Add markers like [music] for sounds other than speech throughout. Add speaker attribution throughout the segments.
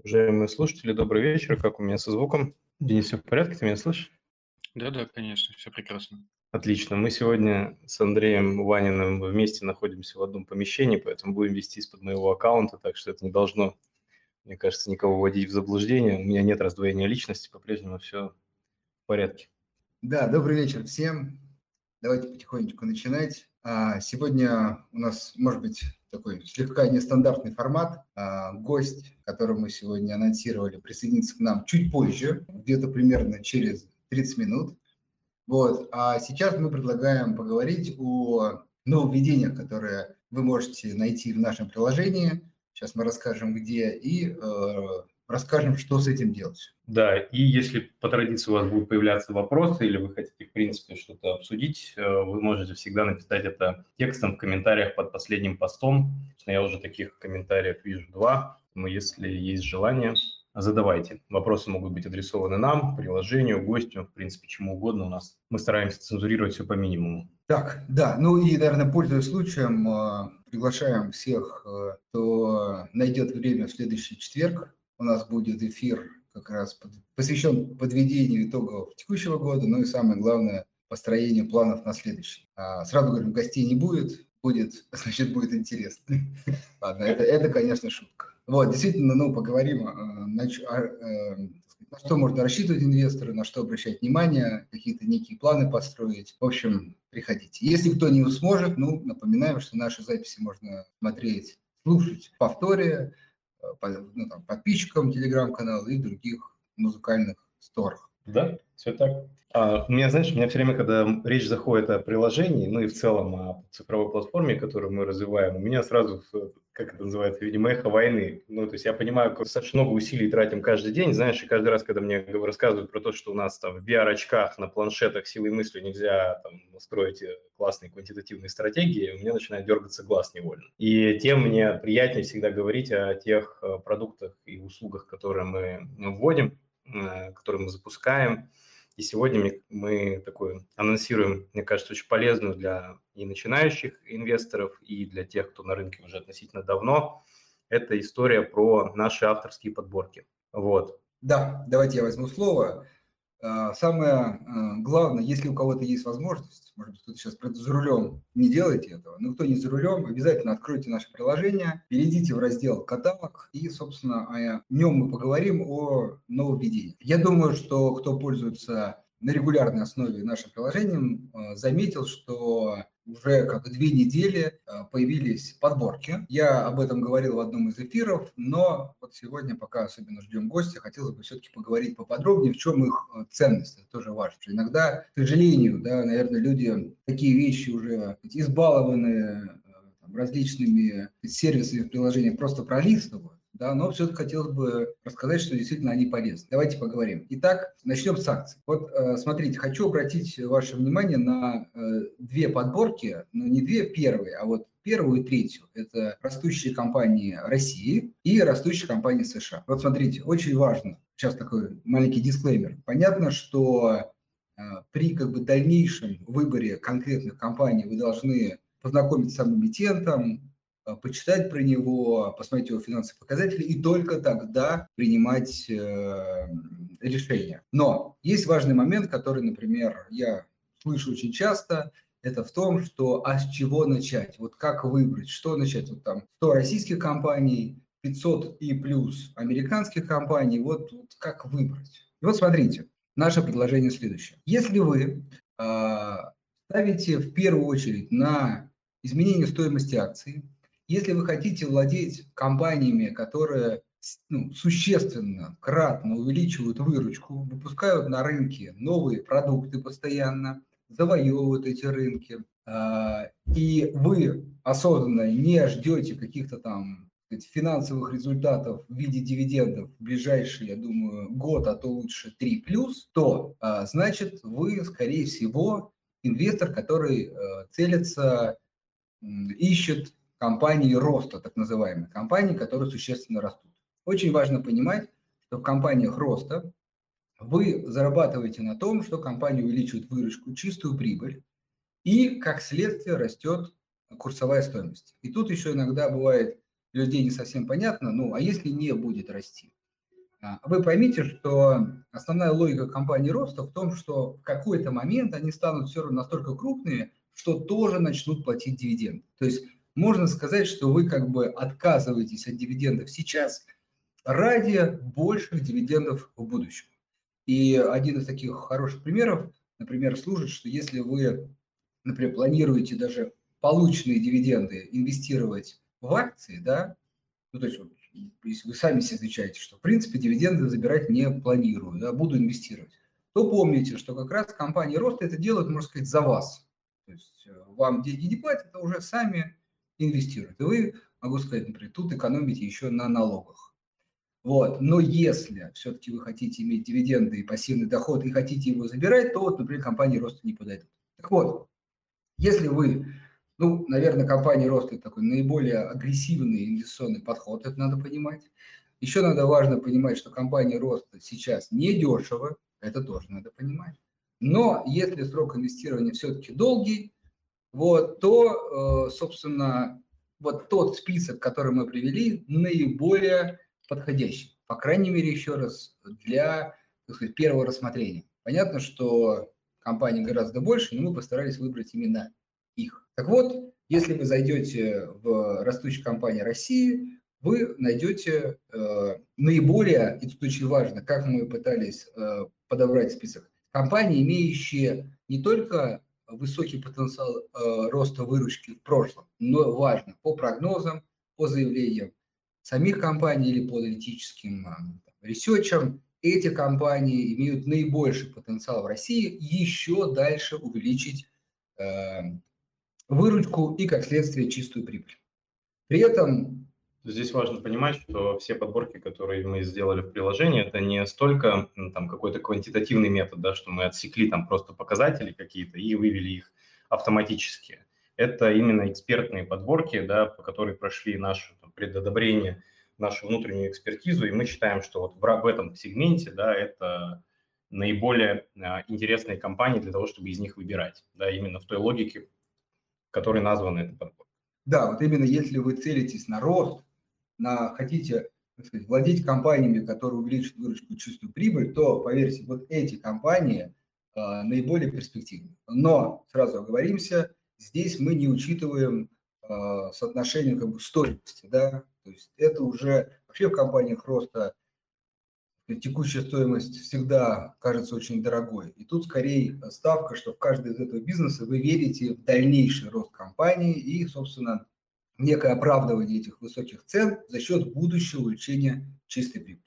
Speaker 1: Уважаемые слушатели, добрый вечер. Как у меня со звуком? Денис, все в порядке? Ты меня слышишь?
Speaker 2: Да-да, конечно, все прекрасно.
Speaker 1: Отлично. Мы сегодня с Андреем Ваниным вместе находимся в одном помещении, поэтому будем вести из-под моего аккаунта, так что это не должно, мне кажется, никого вводить в заблуждение. У меня нет раздвоения личности, по-прежнему все в порядке.
Speaker 3: Да, добрый вечер всем. Давайте потихонечку начинать. А, сегодня у нас, может быть, такой слегка нестандартный формат. А, гость, которого мы сегодня анонсировали, присоединится к нам чуть позже, где-то примерно через 30 минут. Вот. А сейчас мы предлагаем поговорить о нововведениях, которые вы можете найти в нашем приложении. Сейчас мы расскажем, где, и э, расскажем, что с этим делать.
Speaker 1: Да, и если по традиции у вас будут появляться вопросы или вы хотите, в принципе, что-то обсудить, э, вы можете всегда написать это текстом в комментариях под последним постом. Я уже таких комментариев вижу два. Но если есть желание, задавайте. Вопросы могут быть адресованы нам, приложению, гостю, в принципе, чему угодно у нас. Мы стараемся цензурировать все по минимуму.
Speaker 3: Так, да, ну и, наверное, пользуясь случаем, э, приглашаем всех, э, кто найдет время в следующий четверг у нас будет эфир как раз посвящен подведению итогов текущего года, ну и самое главное, построению планов на следующий. А, сразу говорим, гостей не будет, будет, [laughs] значит, будет интересно. [laughs] Ладно, это, это, конечно, шутка. Вот, действительно, ну, поговорим, а, на, а, на что можно рассчитывать инвесторы, на что обращать внимание, какие-то некие планы построить. В общем, приходите. Если кто не сможет, ну, напоминаем, что наши записи можно смотреть, слушать в повторе, ну, там, подписчикам телеграм-канала и других музыкальных сторах.
Speaker 1: Да, все так. А, у меня, знаешь, у меня все время, когда речь заходит о приложении, ну и в целом о цифровой платформе, которую мы развиваем, у меня сразу как это называется, видимо, эхо войны. Ну, то есть я понимаю, как достаточно много усилий тратим каждый день, знаешь, и каждый раз, когда мне рассказывают про то, что у нас там в VR-очках, на планшетах силой мысли нельзя там строить э, классные квантитативные стратегии, у меня начинает дергаться глаз невольно. И тем мне приятнее всегда говорить о тех э, продуктах и услугах, которые мы вводим, э, которые мы запускаем, и сегодня мы такой анонсируем, мне кажется, очень полезную для и начинающих инвесторов, и для тех, кто на рынке уже относительно давно. Это история про наши авторские подборки. Вот.
Speaker 3: Да, давайте я возьму слово. А, самое а, главное, если у кого-то есть возможность, может быть, кто-то сейчас за рулем, не делайте этого, но кто не за рулем, обязательно откройте наше приложение, перейдите в раздел «Каталог» и, собственно, о нем мы поговорим о нововведении. Я думаю, что кто пользуется на регулярной основе нашим приложением, а, заметил, что уже как две недели э, появились подборки. Я об этом говорил в одном из эфиров, но вот сегодня, пока особенно ждем гостя, хотелось бы все-таки поговорить поподробнее, в чем их э, ценность. Это тоже важно. Иногда, к сожалению, да, наверное, люди такие вещи уже избалованы э, различными сервисами в приложениях просто пролистывают да, но все-таки хотелось бы рассказать, что действительно они полезны. Давайте поговорим. Итак, начнем с акций. Вот э, смотрите, хочу обратить ваше внимание на э, две подборки, ну не две первые, а вот первую и третью. Это растущие компании России и растущие компании США. Вот смотрите, очень важно, сейчас такой маленький дисклеймер. Понятно, что э, при как бы дальнейшем выборе конкретных компаний вы должны познакомиться с эмитентом, почитать про него, посмотреть его финансовые показатели и только тогда принимать э, решение. Но есть важный момент, который, например, я слышу очень часто, это в том, что а с чего начать? Вот как выбрать, что начать? Вот там 100 российских компаний, 500 и плюс американских компаний, вот, вот как выбрать? И вот смотрите, наше предложение следующее. Если вы э, ставите в первую очередь на изменение стоимости акций, если вы хотите владеть компаниями, которые ну, существенно, кратно увеличивают выручку, выпускают на рынке новые продукты постоянно, завоевывают эти рынки, а, и вы осознанно не ждете каких-то там финансовых результатов в виде дивидендов в ближайший, я думаю, год, а то лучше 3 плюс, то а, значит вы, скорее всего, инвестор, который э, целится, ищет компании роста, так называемые, компании, которые существенно растут. Очень важно понимать, что в компаниях роста вы зарабатываете на том, что компания увеличивает выручку, чистую прибыль, и, как следствие, растет курсовая стоимость. И тут еще иногда бывает людей не совсем понятно, ну, а если не будет расти? А, вы поймите, что основная логика компании роста в том, что в какой-то момент они станут все равно настолько крупные, что тоже начнут платить дивиденды. То есть можно сказать, что вы как бы отказываетесь от дивидендов сейчас ради больших дивидендов в будущем. И один из таких хороших примеров, например, служит, что если вы, например, планируете даже полученные дивиденды инвестировать в акции, да, ну, то есть если вы сами себе отвечаете, что в принципе дивиденды забирать не планирую, да, буду инвестировать, то помните, что как раз компания роста это делает, можно сказать, за вас. То есть э, вам деньги не платят, а уже сами инвестируют. И вы, могу сказать, например, тут экономите еще на налогах. Вот. Но если все-таки вы хотите иметь дивиденды и пассивный доход и хотите его забирать, то вот, например, компании роста не подойдут. Так вот, если вы ну, наверное, компания роста – это такой наиболее агрессивный инвестиционный подход, это надо понимать. Еще надо важно понимать, что компания роста сейчас не дешево, это тоже надо понимать. Но если срок инвестирования все-таки долгий, вот, то, э, собственно, вот тот список, который мы привели, наиболее подходящий. По крайней мере, еще раз, для так сказать, первого рассмотрения. Понятно, что компаний гораздо больше, но мы постарались выбрать именно их. Так вот, если вы зайдете в растущую компанию России, вы найдете э, наиболее, и тут очень важно, как мы пытались э, подобрать список, компании, имеющие не только высокий потенциал э, роста выручки в прошлом, но важно по прогнозам, по заявлениям самих компаний или по аналитическим э, ресерчам, эти компании имеют наибольший потенциал в России еще дальше увеличить э, выручку и, как следствие, чистую прибыль. При этом...
Speaker 1: Здесь важно понимать, что все подборки, которые мы сделали в приложении, это не столько там какой-то квантитативный метод, да, что мы отсекли там просто показатели какие-то и вывели их автоматически. Это именно экспертные подборки, да, по которым прошли наше там, предодобрение, нашу внутреннюю экспертизу, и мы считаем, что вот в, в этом сегменте да, это наиболее а, интересные компании для того, чтобы из них выбирать, да, именно в той логике, который назван этой подборкой.
Speaker 3: Да, вот именно если вы целитесь на рост, на хотите сказать, владеть компаниями, которые увеличат выручку и чистую прибыль, то, поверьте, вот эти компании э, наиболее перспективны. Но, сразу оговоримся, здесь мы не учитываем э, соотношение как бы стоимости, да, то есть это уже вообще в компаниях роста текущая стоимость всегда кажется очень дорогой. И тут скорее ставка, что в каждый из этого бизнеса вы верите в дальнейший рост компании и, собственно, некое оправдывание этих высоких цен за счет будущего увеличения чистой прибыли.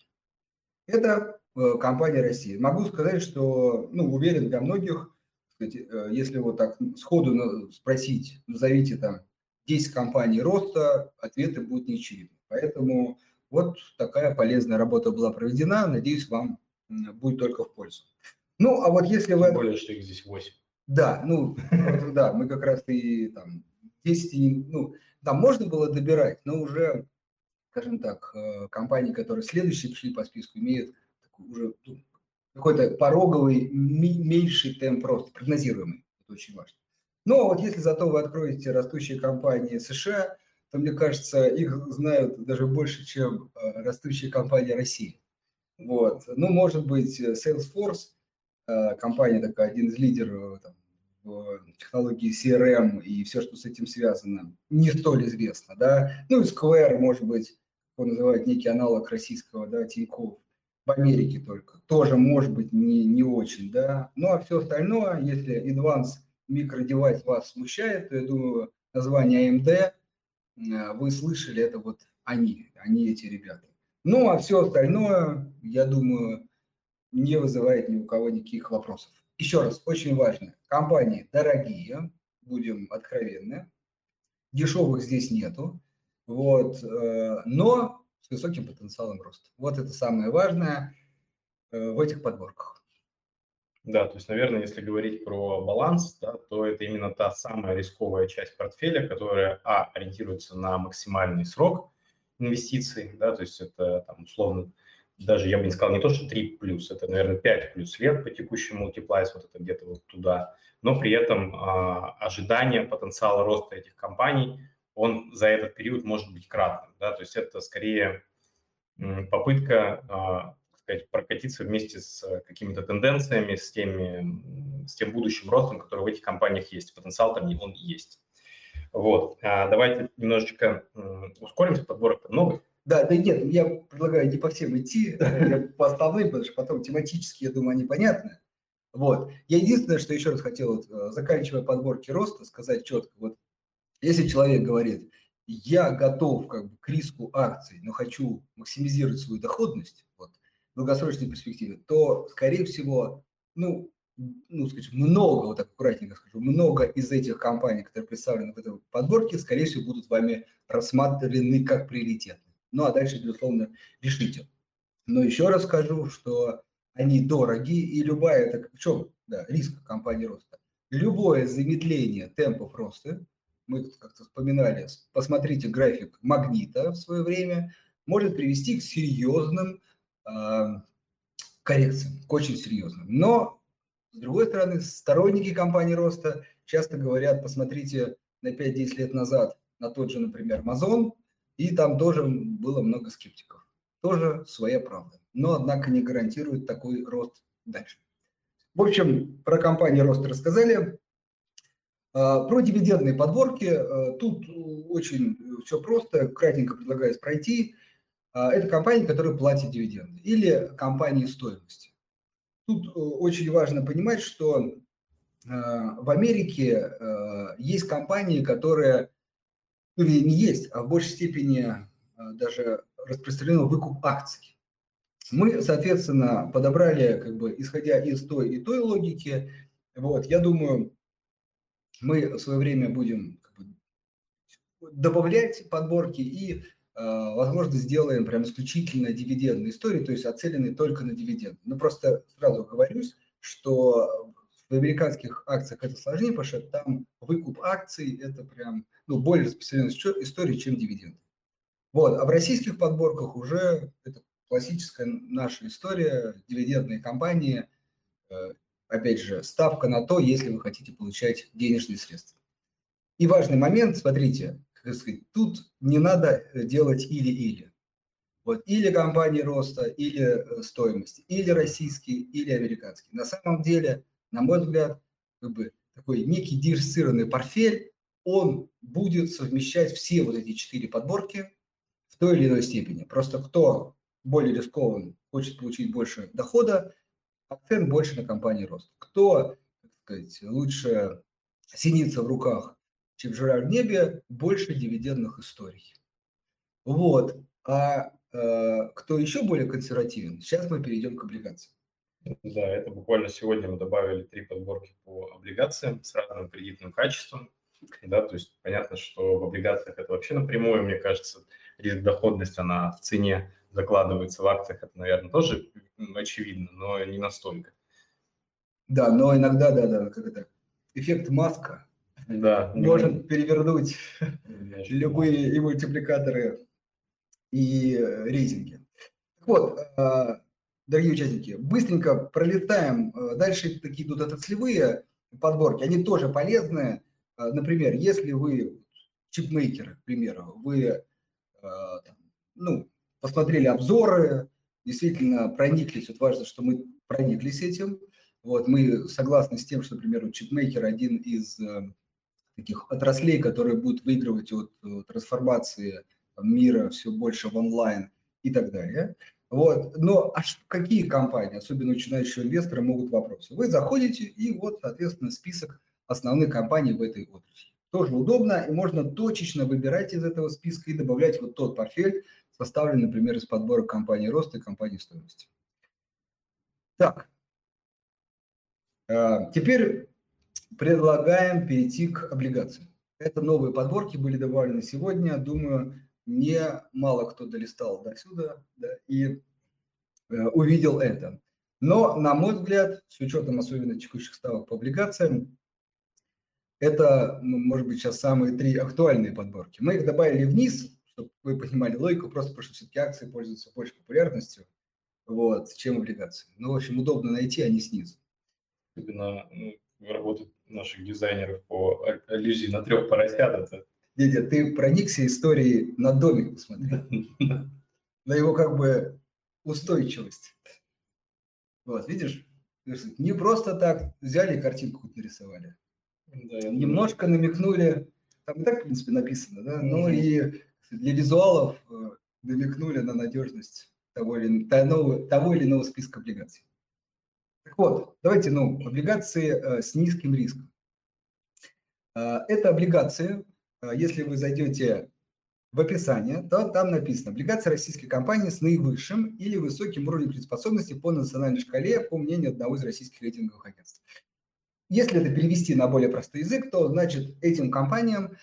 Speaker 3: Это э, компания России. Могу сказать, что, ну, уверен, для многих, кстати, э, если вот так сходу спросить, назовите там 10 компаний роста, ответы будут неочевидны. Поэтому вот такая полезная работа была проведена. Надеюсь, вам будет только в пользу. Ну, а вот если вы...
Speaker 1: Тем более, что их здесь 8.
Speaker 3: Да, ну, [laughs] да, мы как раз и там 10, ну, там можно было добирать, но уже, скажем так, э, компании, которые следующие пришли по списку, имеют уже ну, какой-то пороговый, меньший темп роста, прогнозируемый. Это очень важно. Но вот если зато вы откроете растущие компании США, то, мне кажется, их знают даже больше, чем э, растущие компании России. Вот. Ну, может быть, Salesforce, э, компания такая, один из лидеров там, технологии CRM и все, что с этим связано, не столь известно, да. Ну, и Square, может быть, его называют некий аналог российского, да, Тинькофф, в Америке только, тоже, может быть, не, не очень, да. Ну, а все остальное, если Advanced Micro вас смущает, то, я думаю, название AMD – Э, вы слышали, это вот они, они эти ребята. Ну, а все остальное, я думаю, не вызывает ни у кого никаких вопросов. Еще раз, очень важно, компании дорогие, будем откровенны, дешевых здесь нету, вот, э, но с высоким потенциалом роста. Вот это самое важное э, в этих подборках.
Speaker 1: Да, то есть, наверное, если говорить про баланс, да, то это именно та самая рисковая часть портфеля, которая, а, ориентируется на максимальный срок инвестиций, да, то есть это, там, условно, даже я бы не сказал не то, что 3 плюс, это, наверное, 5 плюс лет по текущему мультиплайс, вот это где-то вот туда, но при этом а, ожидание потенциала роста этих компаний, он за этот период может быть кратным, да, то есть это скорее попытка а, сказать, прокатиться вместе с какими-то тенденциями, с, теми, с тем будущим ростом, который в этих компаниях есть. Потенциал там он есть. Вот. А давайте немножечко ускоримся, подборок много.
Speaker 3: Да, да нет, я предлагаю не по всем идти, по основным, потому что потом тематически, я думаю, они понятны. Вот. Я единственное, что еще раз хотел, вот, э, заканчивая подборки роста, сказать четко, вот если человек говорит, я готов как бы, к риску акций, но хочу максимизировать свою доходность вот, в долгосрочной перспективе, то, скорее всего, ну, ну, скажем, много, вот так аккуратненько скажу, много из этих компаний, которые представлены в этой подборке, скорее всего, будут вами рассмотрены как приоритетные. Ну, а дальше, безусловно, решите. Но еще раз скажу, что они дороги, и любая, это в чем да, риск компании роста? Любое замедление темпов роста, мы как-то вспоминали, посмотрите график магнита в свое время, может привести к серьезным э, коррекциям, к очень серьезным. Но, с другой стороны, сторонники компании роста часто говорят, посмотрите на 5-10 лет назад на тот же, например, Amazon, и там тоже было много скептиков. Тоже своя правда. Но, однако, не гарантирует такой рост дальше. В общем, про компанию рост рассказали. А, про дивидендные подборки. А, тут очень все просто. Кратенько предлагаю пройти. А, это компании, которые платят дивиденды. Или компании стоимости. Тут э, очень важно понимать, что в Америке есть компании, которые ну, не есть, а в большей степени а, даже распространено выкуп акций. Мы, соответственно, подобрали, как бы, исходя из той и той логики, вот, я думаю, мы в свое время будем как бы, добавлять подборки и, э, возможно, сделаем прям исключительно дивидендные истории, то есть оцеленные только на дивиденд. Но просто сразу говорюсь, что в американских акциях это сложнее, потому что там выкуп акций – это прям ну, более распространенная история, чем дивиденды. Вот. А в российских подборках уже это классическая наша история, дивидендные компании, э, опять же, ставка на то, если вы хотите получать денежные средства. И важный момент, смотрите, как сказать, тут не надо делать или-или. Вот или компании роста, или э, стоимости, или российские, или американские. На самом деле на мой взгляд, как бы такой некий диверсифицированный портфель, он будет совмещать все вот эти четыре подборки в той или иной степени. Просто кто более рискован, хочет получить больше дохода, акцент больше на компании рост. Кто, так сказать, лучше синица в руках, чем жира в небе, больше дивидендных историй. Вот. А э, кто еще более консервативен, сейчас мы перейдем к облигациям.
Speaker 1: Да, это буквально сегодня мы добавили три подборки по облигациям с разным кредитным качеством. Да, то есть понятно, что в облигациях это вообще напрямую, мне кажется, риск доходности, она в цене закладывается в акциях, это, наверное, тоже очевидно, но не настолько.
Speaker 3: Да, но иногда, да, да, как это, эффект маска да, может перевернуть любые и мультипликаторы, и рейтинги. Так вот, а, дорогие участники, быстренько пролетаем. Э, дальше такие идут отраслевые подборки, они тоже полезны. Э, например, если вы чипмейкеры, к примеру, вы э, ну, посмотрели обзоры, действительно прониклись, вот важно, что мы прониклись этим, вот, мы согласны с тем, что, например, чипмейкер один из таких отраслей, которые будут выигрывать от трансформации мира все больше в онлайн и так далее. Вот. Но а какие компании, особенно начинающие инвесторы, могут вопросы? Вы заходите, и вот, соответственно, список основных компаний в этой отрасли. Тоже удобно, и можно точечно выбирать из этого списка и добавлять вот тот портфель, составленный, например, из подбора компании роста и компании стоимости. Так, а, теперь предлагаем перейти к облигациям. Это новые подборки были добавлены сегодня. Думаю, не мало кто долистал до сюда да, и э, увидел это. Но, на мой взгляд, с учетом особенно текущих ставок по облигациям, это, ну, может быть, сейчас самые три актуальные подборки. Мы их добавили вниз, чтобы вы понимали логику, просто потому что все-таки акции пользуются больше популярностью, вот, чем облигации. Ну, в общем, удобно найти, а не снизу.
Speaker 1: Особенно ну, работа наших дизайнеров по аллюзии на трех поросят, это
Speaker 3: Дядя, ты проникся историей на домик, посмотри. На его как бы устойчивость. Вот, видишь? Не просто так взяли и картинку нарисовали. Да, Немножко намекнули, там и так, в принципе, написано, да, но и для визуалов э, намекнули на надежность того или, того, того или иного списка облигаций. Так вот, давайте, ну, облигации э, с низким риском. Э, это облигации, если вы зайдете в описание, то там написано облигации российской компании с наивысшим или высоким уровнем кредитоспособности по национальной шкале, по мнению одного из российских рейтинговых агентств. Если это перевести на более простой язык, то значит этим компаниям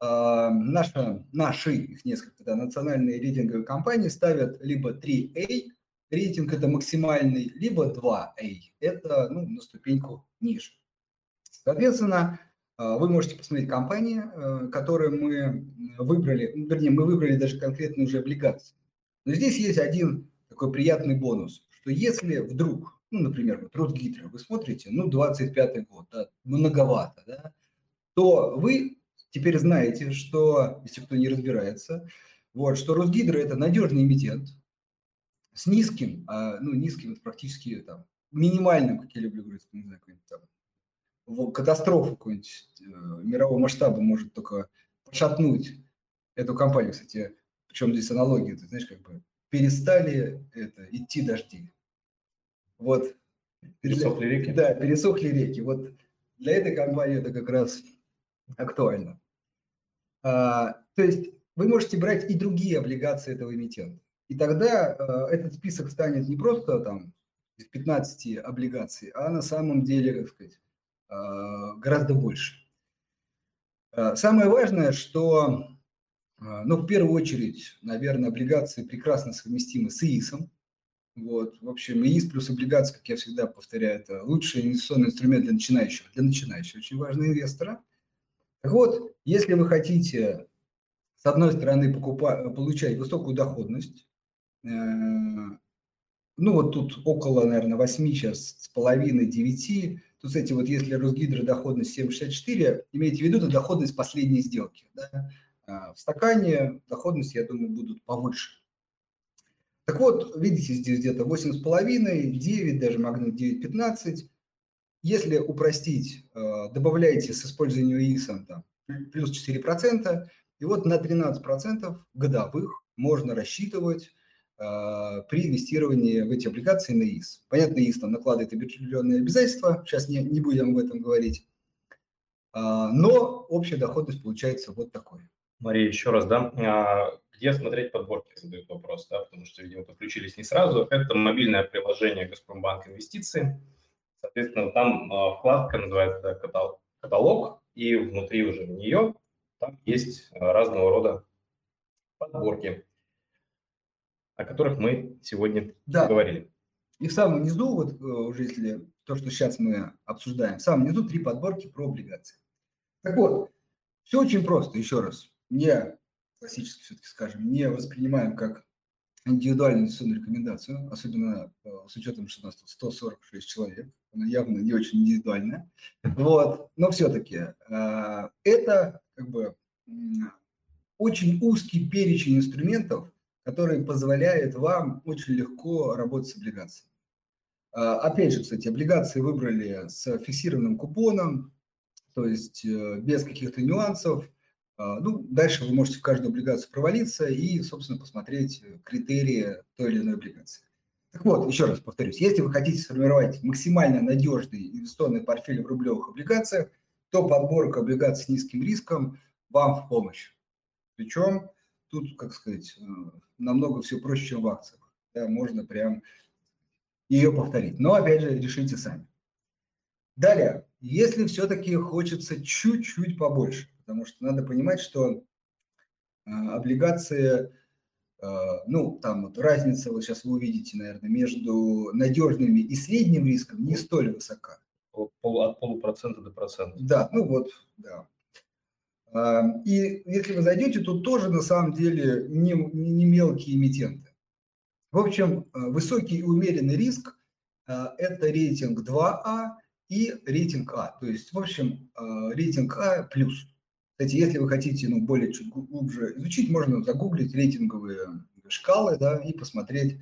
Speaker 3: э, наши, наши, их несколько, да, национальные рейтинговые компании ставят либо 3A, рейтинг это максимальный, либо 2A, это ну, на ступеньку ниже. Соответственно, вы можете посмотреть компании, э, которые мы выбрали, ну, вернее, мы выбрали даже конкретные уже облигации. Но здесь есть один такой приятный бонус, что если вдруг, ну, например, вот Росгидро, вы смотрите, ну, 25 год, да, многовато, да, то вы теперь знаете, что, если кто не разбирается, вот, что Росгидро – это надежный эмитент с низким, а, ну, низким – это практически там, минимальным, как я люблю говорить, не знаю, там, катастрофу какую-нибудь э, мирового масштаба может только пошатнуть эту компанию, кстати, причем здесь аналогия, ты знаешь, как бы перестали это, идти дожди. Вот.
Speaker 1: Пересохли реки?
Speaker 3: Да, пересохли реки. Вот для этой компании это как раз актуально. А, то есть вы можете брать и другие облигации этого эмитента. И тогда а, этот список станет не просто там из 15 облигаций, а на самом деле, как сказать, гораздо больше. Э, самое важное, что, э, ну, в первую очередь, наверное, облигации прекрасно совместимы с ИИСом. Вот, в общем, ИИС плюс облигации, как я всегда повторяю, это лучший инвестиционный инструмент для начинающего, для начинающего, очень важного инвестора. Так вот, если вы хотите, с одной стороны, покупать, получать высокую доходность, ну, вот тут около, наверное, 8 сейчас с половиной, 9, то, кстати, вот если Росгидро доходность 7,64, имейте в виду, это доходность последней сделки. Да? А в стакане доходность, я думаю, будут повыше. Так вот, видите, здесь где-то 8,5, 9, даже магнит 9,15. Если упростить, э, добавляете с использованием ИИСа там, плюс 4%, и вот на 13% годовых можно рассчитывать при инвестировании в эти облигации на ИИС. Понятно, ИИС там накладывает определенные обязательства, сейчас не, не будем об этом говорить, а, но общая доходность получается вот такой.
Speaker 1: Мария, еще раз, да, а, где смотреть подборки, задают вопрос, да, потому что, видимо, подключились не сразу. Это мобильное приложение Газпромбанк Инвестиции. Соответственно, там вкладка называется каталог, и внутри уже в нее там есть разного рода подборки о которых мы сегодня да. говорили.
Speaker 3: И в самом низу, вот э, уже если то, что сейчас мы обсуждаем, в самом низу три подборки про облигации. Так вот, все очень просто, еще раз. Не классически все-таки скажем, не воспринимаем как индивидуальную инвестиционную рекомендацию, особенно э, с учетом, что у нас тут 146 человек, она явно не очень индивидуальная. Вот. Но все-таки э, это как бы очень узкий перечень инструментов, который позволяет вам очень легко работать с облигациями. А, опять же, кстати, облигации выбрали с фиксированным купоном, то есть э, без каких-то нюансов. А, ну, дальше вы можете в каждую облигацию провалиться и, собственно, посмотреть критерии той или иной облигации. Так вот, еще раз повторюсь, если вы хотите сформировать максимально надежный инвестиционный портфель в рублевых облигациях, то подборка облигаций с низким риском вам в помощь. Причем тут, как сказать, э, намного все проще, чем в акциях. Да, можно прям ее повторить. Но, опять же, решите сами. Далее, если все-таки хочется чуть-чуть побольше, потому что надо понимать, что э, облигации, э, ну, там вот разница, вот сейчас вы увидите, наверное, между надежными и средним риском не столь высока.
Speaker 1: От полупроцента до процента.
Speaker 3: Да, ну вот, да. И если вы зайдете, то тоже на самом деле не, не мелкие эмитенты. В общем, э, высокий и умеренный риск э, – это рейтинг 2А и рейтинг А. То есть, в общем, э, рейтинг А плюс. Кстати, если вы хотите ну, более чуть глубже изучить, можно загуглить рейтинговые шкалы да, и посмотреть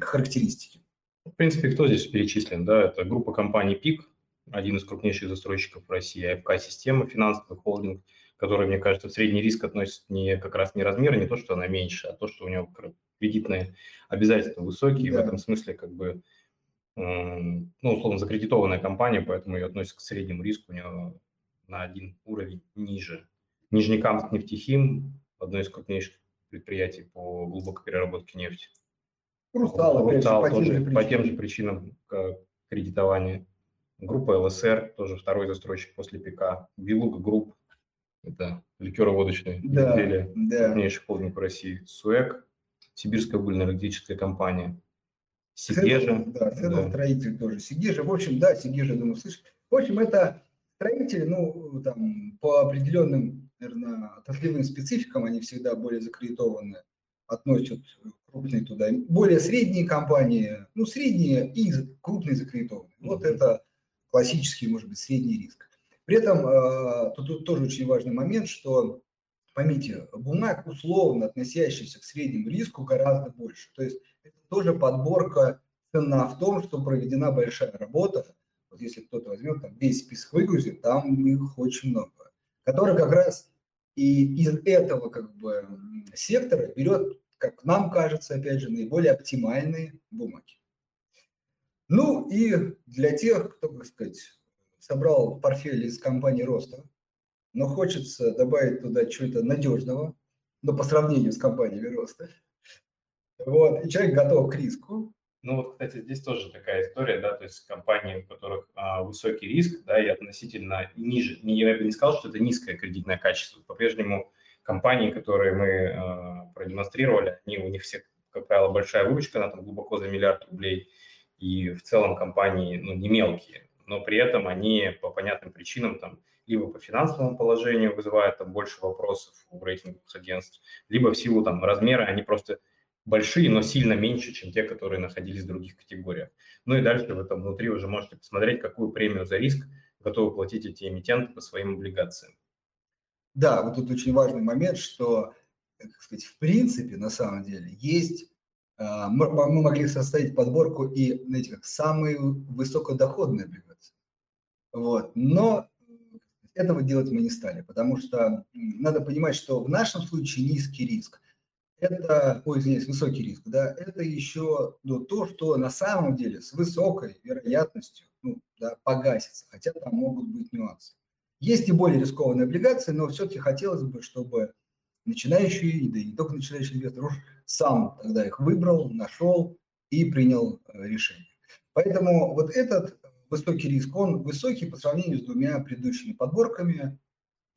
Speaker 3: характеристики.
Speaker 1: В принципе, кто здесь перечислен? Да, это группа компаний ПИК, один из крупнейших застройщиков в России, АФК-система, финансовый холдинг, который, мне кажется, в средний риск относится не как раз не размер, не то, что она меньше, а то, что у него кредитные обязательства высокие, да. в этом смысле как бы, ну, условно, закредитованная компания, поэтому ее относится к среднему риску, у нее на один уровень ниже. Нижнекамск нефтехим, одно из крупнейших предприятий по глубокой переработке нефти. Русал, Русал по, тоже, по тем же причинам кредитования. Группа ЛСР, тоже второй застройщик после ПИК. Белуга Групп, это ликероводочные да, изделия, да. крупнейший холдинг в России. СУЭК, Сибирская угольно-энергетическая компания.
Speaker 3: Сигежа. Да, да. строитель тоже. Сигежа, в общем, да, Сигежа, думаю, слышишь. В общем, это строители, ну, там, по определенным, наверное, отраслевым спецификам, они всегда более закредитованы, относят крупные туда. Более средние компании, ну, средние и крупные закредитованные. Вот это классический, может быть, средний риск. При этом э, тут, тут тоже очень важный момент, что, поймите, бумаг, условно относящийся к среднему риску, гораздо больше. То есть это тоже подборка цена в том, что проведена большая работа. Вот если кто-то возьмет, там весь список выгрузит, там их очень много. Который как раз и из этого как бы сектора берет, как нам кажется, опять же, наиболее оптимальные бумаги. Ну и для тех, кто, так сказать, собрал портфель из компании роста, но хочется добавить туда чего-то надежного, но по сравнению с компаниями роста. Вот, и человек готов к риску.
Speaker 1: Ну вот, кстати, здесь тоже такая история, да, то есть компании, у которых а, высокий риск, да, и относительно ниже, я бы не сказал, что это низкое кредитное качество. По-прежнему компании, которые мы а, продемонстрировали, они, у них все, как правило, большая выручка, она там глубоко за миллиард рублей, и в целом компании, ну, не мелкие но при этом они по понятным причинам там либо по финансовому положению вызывают там больше вопросов у рейтинговых агентств, либо в силу там размера они просто большие, но сильно меньше, чем те, которые находились в других категориях. Ну и дальше вы там внутри уже можете посмотреть, какую премию за риск готовы платить эти эмитенты по своим облигациям.
Speaker 3: Да, вот тут очень важный момент, что, как сказать, в принципе, на самом деле, есть а, мы могли составить подборку и, знаете, как самые высокодоходные облигации. Вот. Но этого делать мы не стали, потому что надо понимать, что в нашем случае низкий риск – это, ой, извиняюсь, высокий риск, да, это еще ну, то, что на самом деле с высокой вероятностью ну, да, погасится, хотя там могут быть нюансы. Есть и более рискованные облигации, но все-таки хотелось бы, чтобы начинающий, да и не только начинающий инвестор, уж сам тогда их выбрал, нашел и принял э, решение. Поэтому вот этот высокий риск, он высокий по сравнению с двумя предыдущими подборками.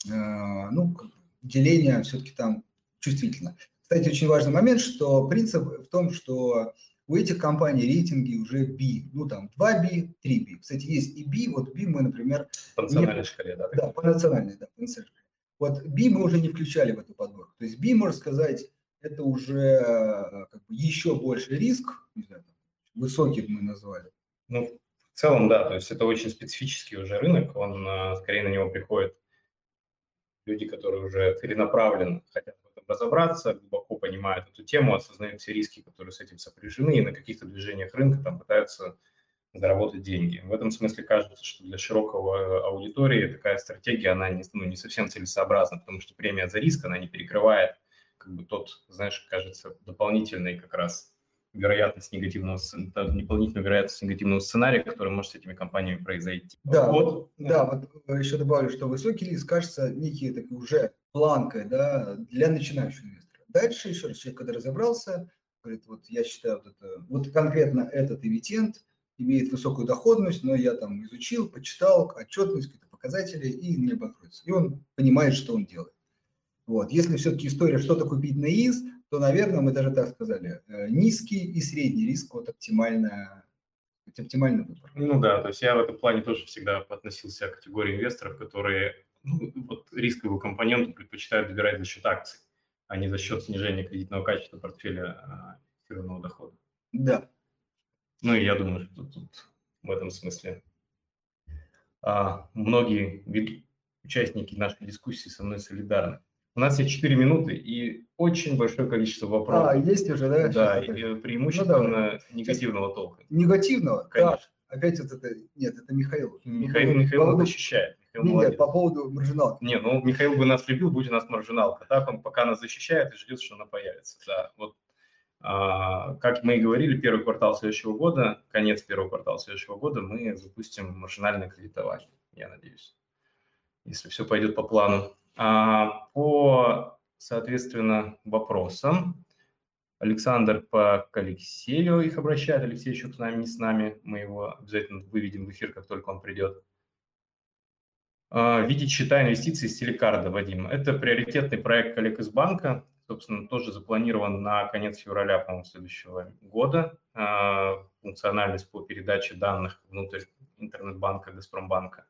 Speaker 3: Э, ну, деление все-таки там чувствительно. Кстати, очень важный момент, что принцип в том, что у этих компаний рейтинги уже B, ну там 2B, 3B. Кстати, есть и B, вот B мы, например...
Speaker 1: По национальной не... шкале, да?
Speaker 3: Да, по национальной, да, по национальной шкале. Вот B мы уже не включали в эту подборку. То есть B, можно сказать, это уже э, как бы, еще больше риск, не знаю, высокий мы назвали.
Speaker 1: Ну, в целом, да, то есть это очень специфический уже рынок, он э, скорее на него приходят люди, которые уже целенаправленно хотят в этом разобраться, глубоко понимают эту тему, осознают все риски, которые с этим сопряжены, и на каких-то движениях рынка там пытаются заработать деньги. В этом смысле кажется, что для широкого аудитории такая стратегия, она не, ну, не совсем целесообразна, потому что премия за риск, она не перекрывает как бы тот, знаешь, кажется, дополнительный как раз вероятность негативного, дополнительную вероятность негативного сценария, который может с этими компаниями произойти.
Speaker 3: Да, вот, да, вот э, еще добавлю, что высокий риск кажется некий такой уже планкой, да, для начинающего инвестора. Дальше еще раз человек, когда разобрался, говорит, вот я считаю, вот, это, вот конкретно этот эмитент имеет высокую доходность, но я там изучил, почитал отчетность, какие-то показатели и не обанкротится. И он понимает, что он делает. Вот. Если все-таки история что-то купить на ИИС, то, наверное, мы даже так сказали, э, низкий и средний риск, вот оптимальная, оптимальный выбор.
Speaker 1: Ну да, то есть я в этом плане тоже всегда относился к категории инвесторов, которые ну, вот рисковую компоненту предпочитают добирать за счет акций, а не за счет снижения кредитного качества портфеля а, фиксированного дохода.
Speaker 3: Да.
Speaker 1: Ну и я думаю, что тут в этом смысле а, многие участники нашей дискуссии со мной солидарны. У нас есть 4 минуты и очень большое количество вопросов.
Speaker 3: А, есть уже, да?
Speaker 1: Да, [laughs] и
Speaker 3: ну,
Speaker 1: преимущественно негативного толка.
Speaker 3: Негативного?
Speaker 1: Конечно.
Speaker 3: Так, опять вот это, нет, это Михаил.
Speaker 1: Михаил, Михаил
Speaker 3: По поводу-
Speaker 1: защищает. Михаил
Speaker 3: Не,
Speaker 1: молодец.
Speaker 3: нет, по поводу маржиналки.
Speaker 1: Не, ну Михаил бы нас любил, будь у нас маржиналка. Так он пока нас защищает и ждет, что она появится. Да, вот как мы и говорили, первый квартал следующего года, конец первого квартала следующего года мы запустим маржинальное кредитование, я надеюсь, если все пойдет по плану. А, по, соответственно, вопросам. Александр по к Алексею их обращает. Алексей еще с нами, не с нами. Мы его обязательно выведем в эфир, как только он придет. А, Видеть счета инвестиций из телекарда, Вадим. Это приоритетный проект коллег из банка. Собственно, тоже запланирован на конец февраля, по-моему, следующего года. А, Функциональность по передаче данных внутрь интернет-банка Газпромбанка.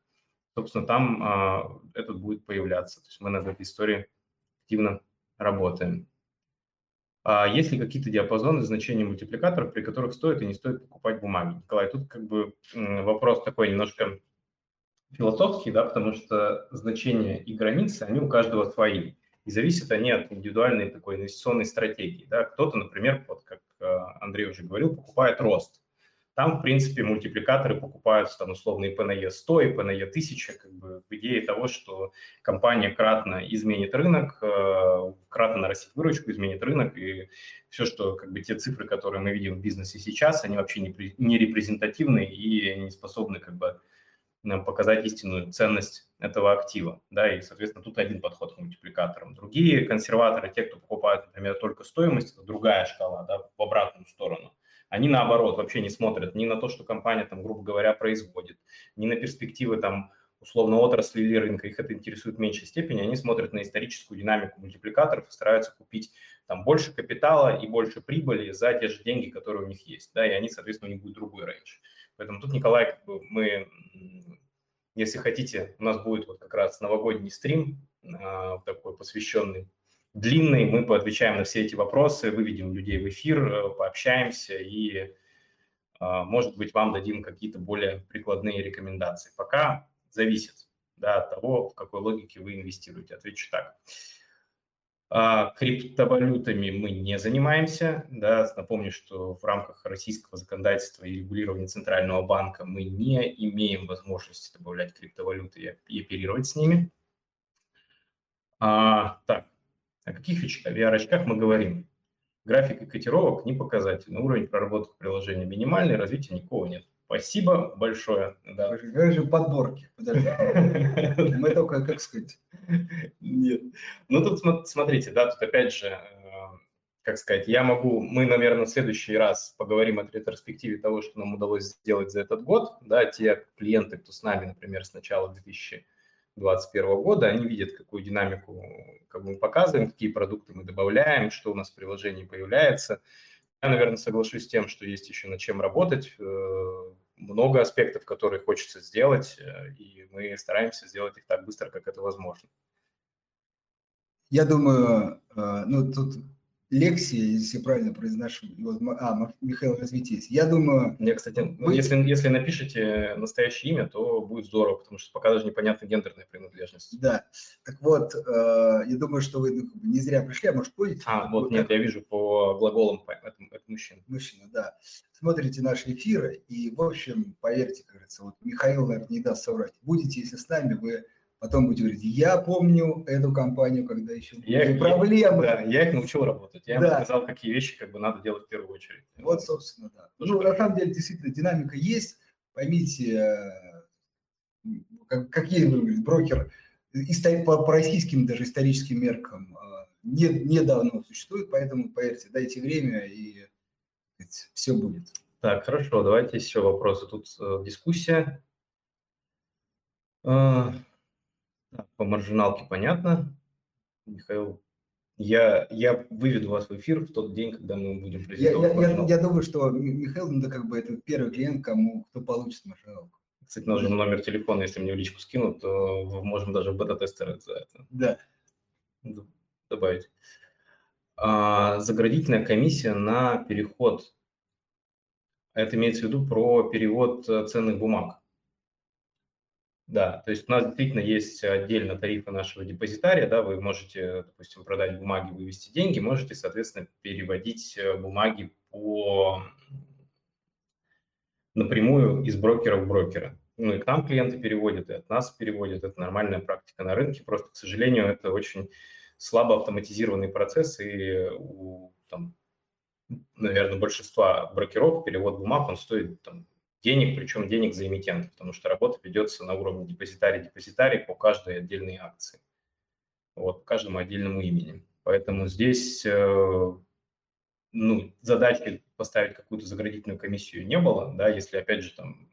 Speaker 1: Собственно, там а, этот будет появляться. То есть мы над этой историей активно работаем. А есть ли какие-то диапазоны значений мультипликаторов, при которых стоит и не стоит покупать бумаги? Николай, тут как бы вопрос такой немножко философский, да, потому что значения и границы, они у каждого свои. И зависят они от индивидуальной такой инвестиционной стратегии. Да. Кто-то, например, вот как э, Андрей уже говорил, покупает рост. Там, в принципе, мультипликаторы покупаются там условно и ПНЕ 100, и ПНЕ 1000, как бы в идее того, что компания кратно изменит рынок, э, кратно нарастит выручку, изменит рынок, и все, что как бы те цифры, которые мы видим в бизнесе сейчас, они вообще не, не репрезентативны и не способны как бы показать истинную ценность этого актива, да, и, соответственно, тут один подход к мультипликаторам. Другие консерваторы, те, кто покупают, например, только стоимость, это другая шкала, да, в обратную сторону. Они, наоборот, вообще не смотрят ни на то, что компания, там, грубо говоря, производит, ни на перспективы, там, условно, отрасли или рынка, их это интересует в меньшей степени, они смотрят на историческую динамику мультипликаторов и стараются купить там больше капитала и больше прибыли за те же деньги, которые у них есть, да, и они, соответственно, у них будет другой рейндж. Поэтому тут, Николай, как бы мы, если хотите, у нас будет вот как раз новогодний стрим а, такой посвященный длинный, мы поотвечаем на все эти вопросы, выведем людей в эфир, э, пообщаемся и, а, может быть, вам дадим какие-то более прикладные рекомендации. Пока зависит да, от того, в какой логике вы инвестируете. Отвечу так. А, Криптовалютами мы не занимаемся. Да. Напомню, что в рамках российского законодательства и регулирования Центрального банка мы не имеем возможности добавлять криптовалюты и и оперировать с ними. А, так, о каких оч- VR-очках мы говорим? График котировок не показательный. Уровень проработки приложения минимальный, развития никакого нет. Спасибо большое. Да.
Speaker 3: Же подборки? Подожди. [laughs] Мы только, как сказать,
Speaker 1: Нет. Ну, тут смо- смотрите, да, тут опять же, э, как сказать, я могу, мы, наверное, в следующий раз поговорим о ретроспективе того, что нам удалось сделать за этот год, да, те клиенты, кто с нами, например, с начала 2021 года, они видят, какую динамику как мы показываем, какие продукты мы добавляем, что у нас в приложении появляется. Я, наверное, соглашусь с тем, что есть еще над чем работать, э, много аспектов, которые хочется сделать, э, и мы стараемся сделать их так быстро, как это возможно.
Speaker 3: я думаю, э, ну тут Лексия, если я правильно произношу, м- а, Михаил Развитесь. Я думаю,
Speaker 1: Мне, кстати, ну,
Speaker 3: Вы-
Speaker 1: если, если напишите настоящее имя, то будет здорово, потому что пока даже непонятна гендерная принадлежность.
Speaker 3: да. Так вот, э, я думаю, что вы ну, не зря пришли, а может будете?
Speaker 1: А, вот
Speaker 3: Вы
Speaker 1: нет,
Speaker 3: как
Speaker 1: я вижу по глаголам, это, это мужчина.
Speaker 3: Мужчина, да. Смотрите наши эфиры, и, в общем, поверьте, говорится, вот Михаил, наверное, не даст соврать. Будете, если с нами, вы потом будете говорить, я помню эту компанию, когда еще
Speaker 1: Я
Speaker 3: были
Speaker 1: их-
Speaker 3: проблемы.
Speaker 1: Да, я их научил работать. Я им
Speaker 3: Да.
Speaker 1: показал, какие вещи как бы надо делать в первую очередь.
Speaker 3: Вот, собственно, да.
Speaker 1: Тоже
Speaker 3: Ну, на самом деле, действительно, динамика есть. Поймите, э, как, какие выглядит брокер исто- по, по российским даже историческим меркам э, не, недавно существует, поэтому, поверьте, дайте время, и все будет.
Speaker 1: Так, хорошо, давайте еще вопросы. Тут э, дискуссия. Так, по маржиналке понятно. Михаил, я, я выведу вас в эфир в тот день, когда мы будем презентовать
Speaker 3: я- я- я думаю, что Ми- Михаил, ну, да, как бы это первый клиент, кому кто получит маржиналку.
Speaker 1: Кстати, нужен номер телефона, если мне в личку скинут, то вы- можем даже бета-тестеры за это
Speaker 3: Да.
Speaker 1: добавить. А, заградительная комиссия на переход. А, Это имеется в виду про перевод э, ценных бумаг. Да, то есть у нас действительно есть отдельно тарифы нашего депозитария, да, вы можете, допустим, продать бумаги, вывести деньги, можете, соответственно, переводить э, бумаги по напрямую из брокера в брокера. Ну и к нам клиенты переводят, и от нас переводят. Это нормальная практика на рынке. Просто, к сожалению, это очень слабо автоматизированный процесс, и у, там, наверное, большинства брокеров перевод бумаг, он стоит там, денег, причем денег за эмитента, потому что работа ведется на уровне депозитарий-депозитарий по каждой отдельной акции, вот, по каждому отдельному имени. Поэтому здесь э, ну, задачи поставить какую-то заградительную комиссию не было, да, если, опять же, там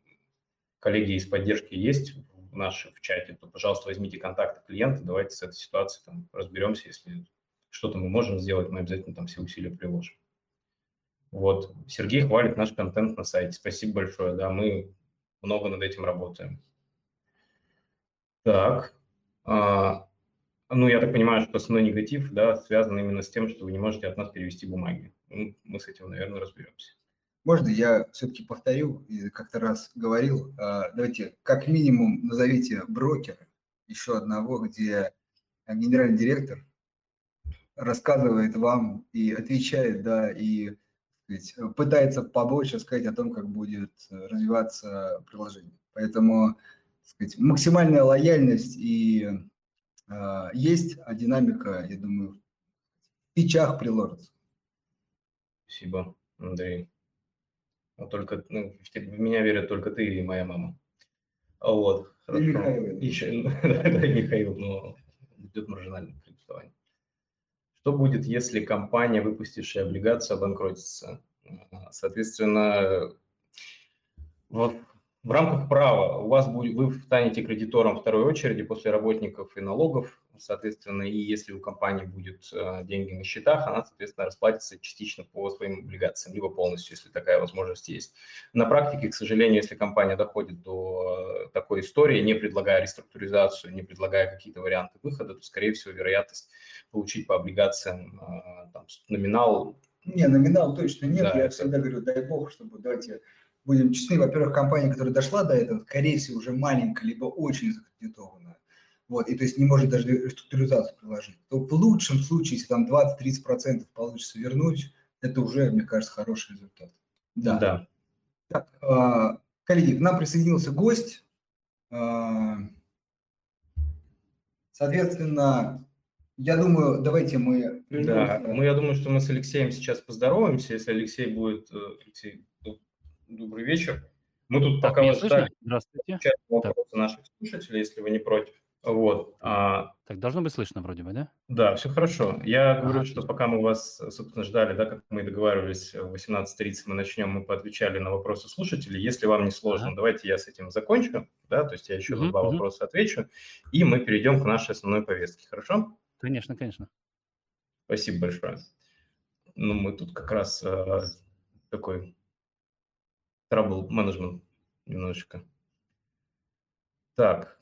Speaker 1: коллеги из поддержки есть в нашем в чате, то, пожалуйста, возьмите контакты клиента, давайте с этой ситуацией там разберемся, если что-то мы можем сделать, мы обязательно там все усилия приложим. Вот. Сергей хвалит наш контент на сайте. Спасибо большое. Да, мы много над этим работаем. Так. А, ну, я так понимаю, что основной негатив, да, связан именно с тем, что вы не можете от нас перевести бумаги. Ну, мы с этим, наверное, разберемся.
Speaker 3: Можно я все-таки повторю, как-то раз говорил, а, давайте как минимум назовите брокера, еще одного, где генеральный директор рассказывает вам и отвечает, да, и сказать, пытается побольше сказать о том, как будет развиваться приложение. Поэтому сказать, максимальная лояльность и э, есть, а динамика, я думаю, в печах приложится.
Speaker 1: Спасибо, Андрей. Но только, ну, в меня верят только ты и моя мама. Вот,
Speaker 3: хорошо. И Михаил.
Speaker 1: Еще, [laughs] да, Михаил, но идет маржинальное кредитование. Что будет, если компания, выпустившая облигацию, обанкротится? Соответственно, вот в рамках права у вас будет, вы станете кредитором второй очереди после работников и налогов, соответственно, и если у компании будет э, деньги на счетах, она, соответственно, расплатится частично по своим облигациям, либо полностью, если такая возможность есть. На практике, к сожалению, если компания доходит до э, такой истории, не предлагая реструктуризацию, не предлагая какие-то варианты выхода, то, скорее всего, вероятность получить по облигациям э, там, номинал
Speaker 3: не, номинал точно нет. Да, Я это... всегда говорю, дай бог, чтобы давайте будем честны, во-первых, компания, которая дошла до этого, скорее всего, уже маленькая, либо очень закредитованная, вот, и то есть не может даже реструктуризацию приложить, то в лучшем случае, если там 20-30% получится вернуть, это уже, мне кажется, хороший результат.
Speaker 1: Да. да.
Speaker 3: Так, э, коллеги, к нам присоединился гость. Э, соответственно, я думаю, давайте мы...
Speaker 1: Да, мы, я думаю, что мы с Алексеем сейчас поздороваемся, если Алексей будет... Э, Алексей, добрый вечер. Мы тут так, пока вас ждали.
Speaker 4: Здравствуйте.
Speaker 1: Вопросы так. наших слушателей, если вы не против. Вот.
Speaker 4: А, так, должно быть слышно вроде бы, да?
Speaker 1: Да, все хорошо. Я ага. говорю, что пока мы вас, собственно, ждали, да, как мы договаривались, в 18.30 мы начнем, мы поотвечали на вопросы слушателей. Если вам не сложно, ага. давайте я с этим закончу, да, то есть я еще угу, на два угу. вопроса отвечу, и мы перейдем к нашей основной повестке, хорошо?
Speaker 4: Конечно, конечно.
Speaker 1: Спасибо большое. Ну, мы тут как раз э, такой trouble management немножечко. Так,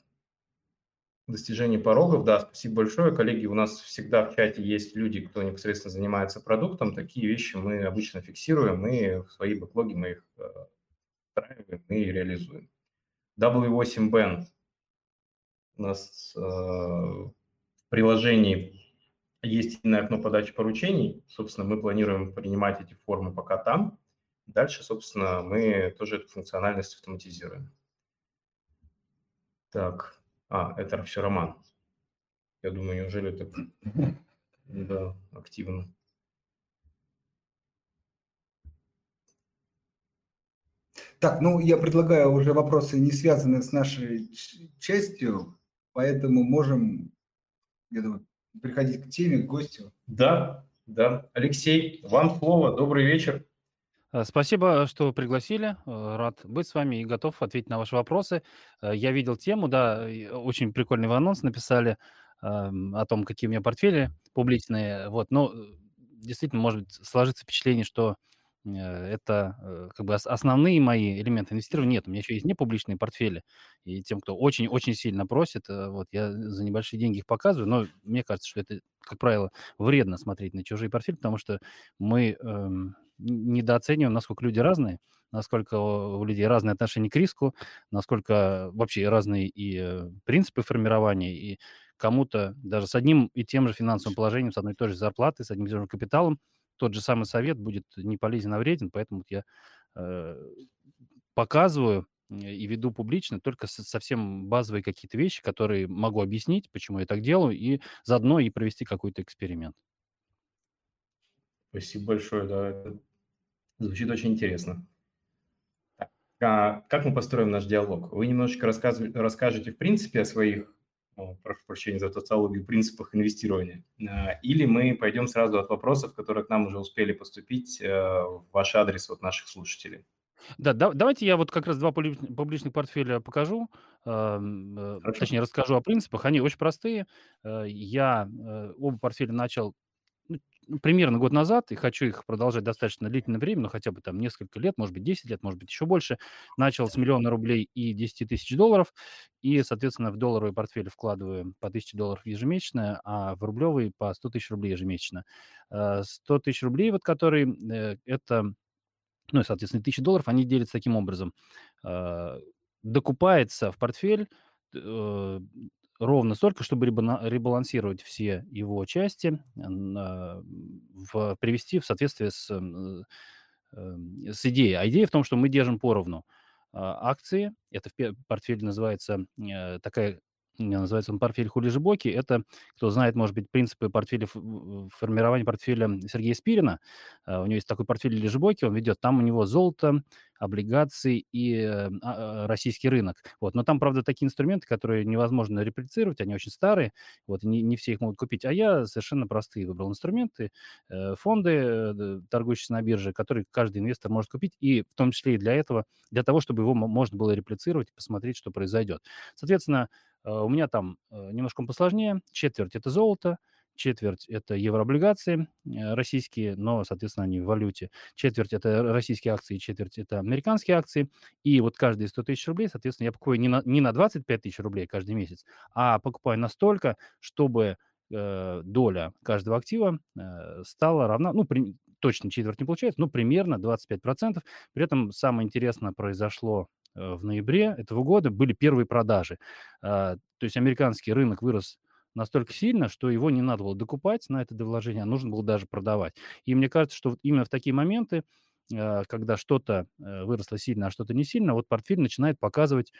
Speaker 1: достижение порогов, да, спасибо большое. Коллеги, у нас всегда в чате есть люди, кто непосредственно занимается продуктом. Такие вещи мы обычно фиксируем, и в свои бэклоги мы их э, встраиваем и реализуем. W8Band у нас э, в приложении есть иное окно подачи поручений. Собственно, мы планируем принимать эти формы пока там. Дальше, собственно, мы тоже эту функциональность автоматизируем. Так, а, это все роман. Я думаю, неужели так [laughs] да, активно.
Speaker 3: Так, ну я предлагаю уже вопросы, не связанные с нашей частью, поэтому можем, я думаю, приходить к теме, к гостю.
Speaker 1: Да, да. Алексей, вам слово. Добрый вечер.
Speaker 4: Э, спасибо, что пригласили. Э, рад быть с вами и готов ответить на ваши вопросы. Э, я видел тему, да, очень прикольный вы анонс написали эм, о том, какие у меня портфели публичные. Вот, но действительно может сложиться впечатление, что это как бы основные мои элементы инвестирования. Нет, у меня еще есть непубличные портфели. И тем, кто очень-очень сильно просит, вот я за небольшие деньги их показываю. Но мне кажется, что это, как правило, вредно смотреть на чужие портфели, потому что мы эм, недооцениваем, насколько люди разные. насколько у людей разные отношения к риску, насколько вообще разные и э, принципы формирования, и кому-то даже с одним и тем же финансовым положением, с одной и той же зарплатой, с одним и тем же капиталом, тот же самый совет будет не полезен, а вреден, поэтому я э, показываю и веду публично только совсем базовые какие-то вещи, которые могу объяснить, почему я так делаю, и заодно и провести какой-то эксперимент.
Speaker 1: Спасибо большое, да, это звучит очень интересно. А как мы построим наш диалог? Вы немножечко расскажете в принципе о своих, прошу прощения за тавтологию, принципах инвестирования, а, или мы пойдем сразу от вопросов, которые к нам уже успели поступить э, в ваш адрес от наших слушателей?
Speaker 4: Да, да, давайте я вот как раз два публичных портфеля покажу, э, точнее расскажу о принципах. Они очень простые. Э, я э, оба портфеля начал примерно год назад и хочу их продолжать достаточно длительное время, ну, хотя бы там несколько лет, может быть, 10 лет, может быть, еще больше. Начал с миллиона рублей и 10 тысяч долларов, и, соответственно, в долларовый портфель вкладываю по 1000 долларов ежемесячно, а в рублевый по 100 тысяч рублей ежемесячно. 100 тысяч рублей, вот которые, это ну и, соответственно, тысячи долларов, они делятся таким образом. А, докупается в портфель э, ровно столько, чтобы ребалансировать все его части, в, привести в соответствие с, эм, с идеей. А идея в том, что мы держим поровну а, акции. Это в портфеле называется э, такая называется он портфель Хулижибоки. Это, кто знает, может быть, принципы портфеля, формирования портфеля Сергея Спирина. А, у него есть такой портфель Лежебоки, он ведет. Там у него золото, облигации и э, а, а, российский рынок. Вот. Но там, правда, такие инструменты, которые невозможно реплицировать, они очень старые, вот, не, не все их могут купить. А я совершенно простые выбрал инструменты, э, фонды, э, торгующиеся на бирже, которые каждый инвестор может купить, и в том числе и для этого, для того, чтобы его можно было реплицировать и посмотреть, что произойдет. Соответственно, у меня там немножко посложнее. Четверть – это золото, четверть – это еврооблигации э, российские, но, соответственно, они в валюте. Четверть – это российские акции, четверть – это американские акции. И вот каждые 100 тысяч рублей, соответственно, я покупаю не на, не на 25 тысяч рублей каждый месяц, а покупаю настолько, чтобы э, доля каждого актива э, стала равна, ну, при, точно четверть не получается, но примерно 25%. При этом самое интересное произошло э, в ноябре этого года, были первые продажи. Э, то есть американский рынок вырос настолько сильно, что его не надо было докупать на это вложение, а нужно было даже продавать. И мне кажется, что вот именно в такие моменты, э, когда что-то э, выросло сильно, а что-то не сильно, вот портфель начинает показывать э,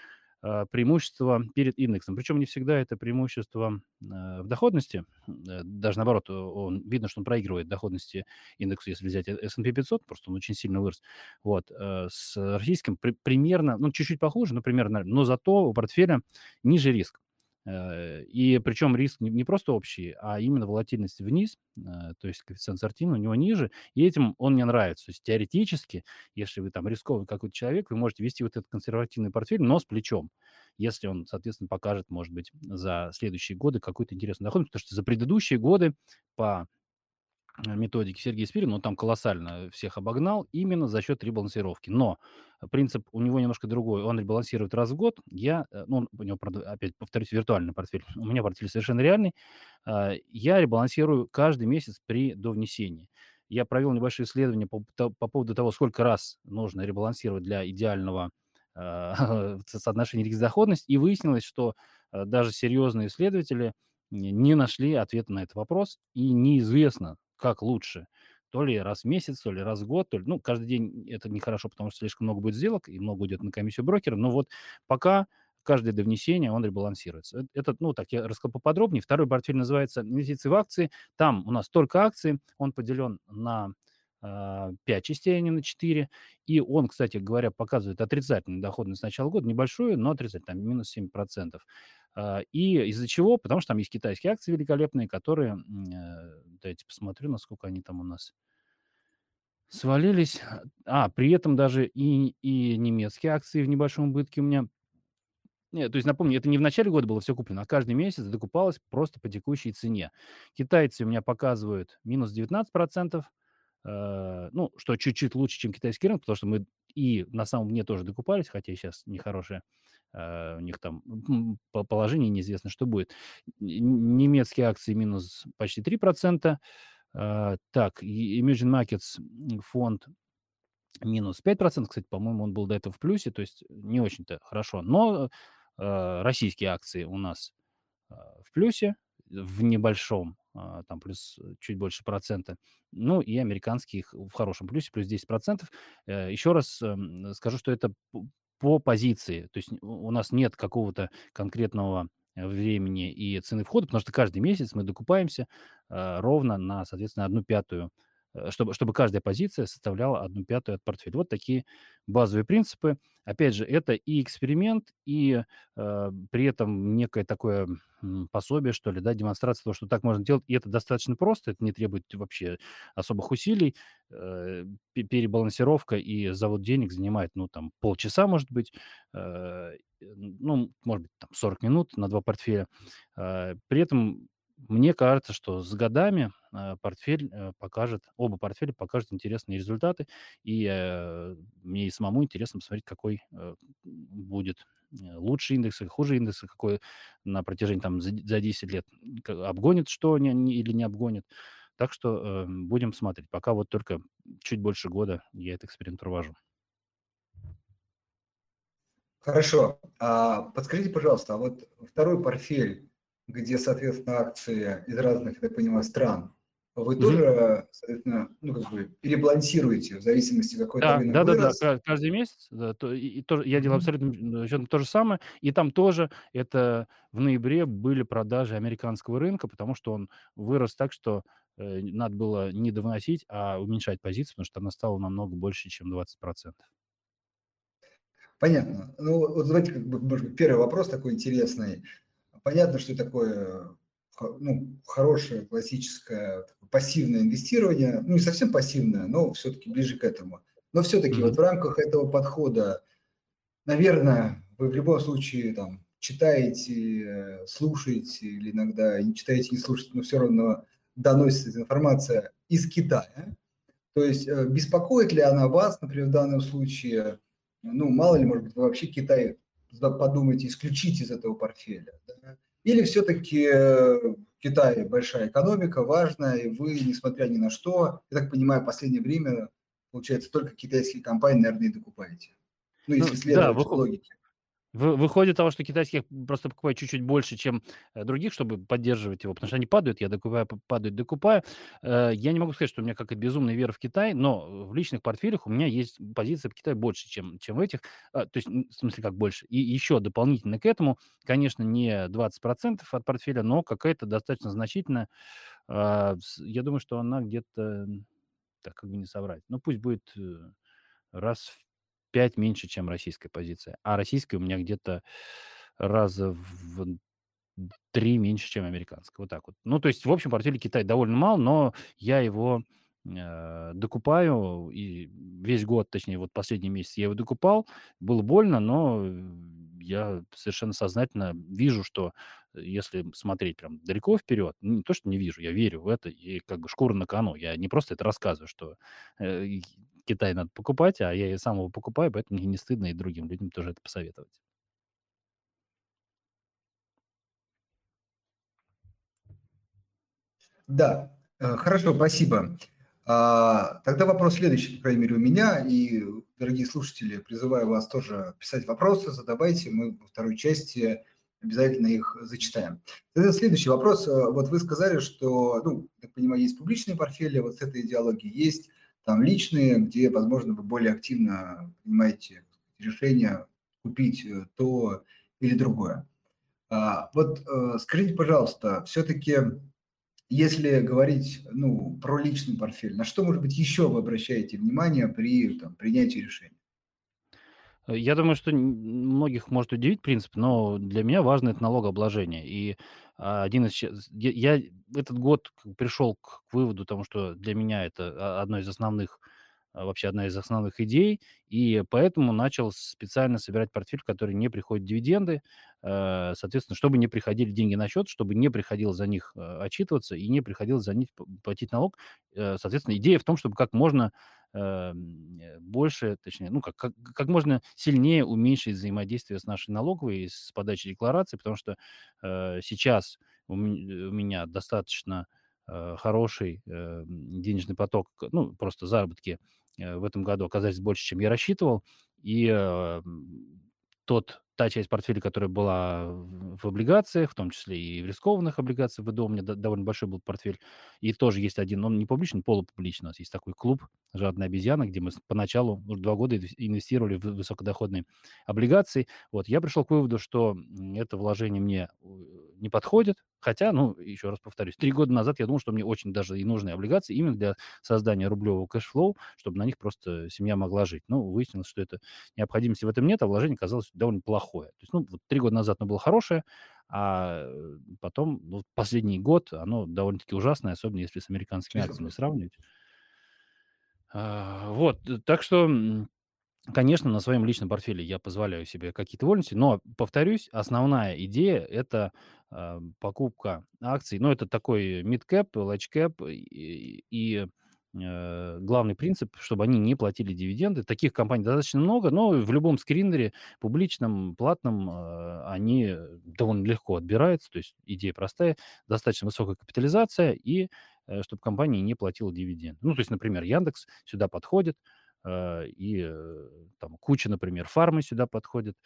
Speaker 4: преимущество перед индексом. Причем не всегда это преимущество в доходности, даже наоборот, он, видно, что он проигрывает доходности индексу, если взять S&P 500, просто он очень сильно вырос. Вот. С российским при, примерно, ну, чуть-чуть похуже, но примерно, но зато у портфеля ниже риск. Э, и причем риск не, просто общий, а именно волатильность вниз, э, то есть коэффициент Сартина у него ниже, и этим он мне нравится. То есть теоретически, если вы там рисковый какой-то человек, вы можете вести вот этот консервативный портфель, но с плечом, если он, соответственно, покажет, может быть, за следующие годы какой-то интересный доход, потому что за предыдущие годы по методики Сергея Спирина, он там колоссально всех обогнал именно за счет ребалансировки. Но принцип у него немножко другой. Он ребалансирует раз в год. Я, э, ну, у него, опять повторюсь, виртуальный портфель. [laughs] У меня портфель совершенно реальный. А, я ребалансирую каждый месяц при довнесении. Я провел небольшое исследование по, по поводу того, сколько раз нужно ребалансировать для идеального э, [laughs] соотношения риск-доходность, и выяснилось, что даже серьезные исследователи не нашли ответа на этот вопрос, и неизвестно, как лучше. То ли раз в месяц, то ли раз в год, то ли, ну, каждый день это нехорошо, потому что слишком много будет сделок, и много уйдет на комиссию брокера, но вот пока каждое до внесения он ребалансируется. Это, ну, так, я рассказал поподробнее. Второй портфель называется «Инвестиции в акции». Там у нас только акции, он поделен на 5 частей, а не на 4. И он, кстати говоря, показывает отрицательную доходность с начала года, небольшую, но отрицательную, там минус 7%. А, и из-за чего? Потому что там есть китайские акции великолепные, которые, э, дайте посмотрю, насколько они там у нас свалились. А, при этом даже и, и немецкие акции в небольшом убытке у меня. Нет, то есть, напомню, это не в начале года было все куплено, а каждый месяц докупалось просто по текущей цене. Китайцы у меня показывают минус 19%, э, ну, что чуть-чуть лучше, чем китайский рынок, потому что мы и на самом дне тоже докупались, хотя сейчас нехорошая Uh, у них там по положению неизвестно, что будет. Немецкие акции минус почти 3%. Uh, так, Emerging Markets фонд минус 5%. Кстати, по-моему, он был до этого в плюсе, то есть не очень-то хорошо. Но э, российские акции у нас э, в плюсе, в небольшом, э, там плюс чуть больше процента. Ну и американские в хорошем плюсе, плюс 10%. Э, еще раз э, скажу, что это по позиции. То есть у нас нет какого-то конкретного времени и цены входа, потому что каждый месяц мы докупаемся э, ровно на, соответственно, одну пятую Э, чтобы, чтобы каждая позиция составляла одну пятую от портфеля. Вот такие базовые принципы. Опять же, это и эксперимент, и э, при этом некое такое пособие, что ли, да, демонстрация того, что так можно делать. И это достаточно просто, это не требует вообще особых усилий. Э, перебалансировка и завод денег занимает, ну, там, полчаса, может быть, э, ну, может быть, там, 40 минут на два портфеля. Э, при этом мне кажется, что с годами э, портфель э, покажет, оба портфеля покажут интересные результаты, и э, мне и самому интересно посмотреть, какой будет лучший индекс или хуже индекс, какой на протяжении там за, за 10 лет обгонит что не, или не обгонит. Так что будем смотреть. Пока вот только чуть больше года я этот эксперимент провожу.
Speaker 3: Хорошо. А, подскажите, пожалуйста, а вот второй портфель где, соответственно, акции из разных, я так понимаю, стран, вы mm-hmm. тоже, соответственно, ну, как бы перебалансируете в зависимости, какой
Speaker 4: да,
Speaker 3: рынок
Speaker 4: да,
Speaker 3: вырос.
Speaker 4: Да, да, каждый месяц. Да, то, и, и тоже, я делал абсолютно то же самое. И там тоже это в ноябре были продажи американского рынка, потому что он вырос так, что э, надо было не довносить, а уменьшать позицию, потому что она стала намного больше, чем 20%.
Speaker 3: Понятно. Ну, вот давайте, как бы, может быть, первый вопрос такой интересный. Понятно, что такое ну, хорошее классическое пассивное инвестирование, ну не совсем пассивное, но все-таки ближе к этому. Но все-таки mm-hmm. вот в рамках этого подхода, наверное, вы в любом случае там читаете, слушаете или иногда не читаете, не слушаете, но все равно доносится эта информация из Китая. То есть э, беспокоит ли она вас, например, в данном случае, ну, мало ли, может быть, вы вообще Китай подумайте, исключить из этого портфеля? Да? Или все-таки э, Китай большая экономика, важная, и вы, несмотря ни на что, я так понимаю, в последнее время, получается, только китайские компании, наверное, и докупаете. Ну, если ну, следовать да, логике.
Speaker 4: Выходит того, что китайских просто покупаю чуть-чуть больше, чем э, других, чтобы поддерживать его, потому что они падают, я докупаю, падают, докупаю. Э, я не могу сказать, что у меня как и безумная вера в Китай, но в личных портфелях у меня есть позиция по Китаю больше, чем, чем в этих. А, то есть, в смысле, как больше. И еще дополнительно к этому, конечно, не 20% от портфеля, но какая-то достаточно значительная. А, я думаю, что она где-то, так как бы не соврать, ну пусть будет э, раз в 5 меньше, чем российская позиция. А российская у меня где-то раза в 3 меньше, чем американская. Вот так вот. Ну, то есть, в общем, портфеле Китай довольно мало, но я его э, докупаю, и весь год, точнее, вот последний месяц я его докупал. Было больно, но я совершенно сознательно вижу, что если смотреть прям далеко вперед, ну, не то, что не вижу, я верю в это, и как бы шкура на кону. Я не просто это рассказываю, что э, Китай надо покупать, а я и сам его покупаю, поэтому мне не стыдно и другим людям тоже это посоветовать.
Speaker 3: Да, э, хорошо, спасибо. А, тогда вопрос следующий, по крайней мере, у меня. И, дорогие слушатели, призываю вас тоже писать вопросы, задавайте. Мы во второй части обязательно их зачитаем. Тогда следующий вопрос. Э, вот вы сказали, что, ну, так понимаю, есть публичные портфели, вот с этой идеологией есть там личные, где, возможно, вы более активно принимаете решение купить э, то или другое. А, вот э, скажите, пожалуйста, все-таки, если говорить ну, про личный портфель, на что, может быть, еще вы обращаете внимание при там, принятии решения?
Speaker 4: Я думаю, что многих может удивить принцип, но для меня важно это налогообложение. И один из... Я этот год пришел к выводу, тому, что для меня это а, одно из основных а, вообще одна из основных идей, и поэтому начал специально собирать портфель, который не приходит дивиденды, э, соответственно, чтобы не приходили деньги на счет, чтобы не приходилось за них э, отчитываться и не приходилось за них платить налог. Э, соответственно, идея в том, чтобы как можно больше, точнее, ну, как, как, как можно сильнее уменьшить взаимодействие с нашей налоговой, с подачей декларации, потому что сейчас у меня достаточно хороший денежный поток, ну, просто заработки э, в этом году оказались больше, чем я рассчитывал. И э, тот та часть портфеля, которая была в облигациях, в том числе и в рискованных облигациях, ВДО, у меня довольно большой был портфель, и тоже есть один, он не публичный, полупубличный, у нас есть такой клуб «Жадная обезьяна», где мы поначалу уже два года инвестировали в высокодоходные облигации. Вот, я пришел к выводу, что это вложение мне э, не подходит, хотя, ну, еще раз повторюсь, три года назад я думал, что мне очень даже и нужны облигации именно для создания рублевого cash flow, чтобы на них просто семья могла жить. Ну, выяснилось, что это необходимости в этом нет, а вложение казалось довольно плохое. То есть, ну, вот три года назад оно было хорошее, а э, потом, ну, последний год, оно довольно-таки ужасное, особенно если с американскими акциями сравнивать. А, вот, э, так что, конечно, на своем личном портфеле я позволяю себе какие-то вольности, но, повторюсь, основная идея– это э, покупка акций. Ну, это такой mid-cap, large cap и, и Э, главный принцип, чтобы они не платили дивиденды. Таких компаний достаточно много, но в любом скринере, публичном, платном, э, они довольно легко отбираются. То есть идея простая, достаточно высокая капитализация и э, чтобы компания не платила дивиденды. Ну, то есть, например, Яндекс сюда подходит, и там куча, например, фармы сюда подходит.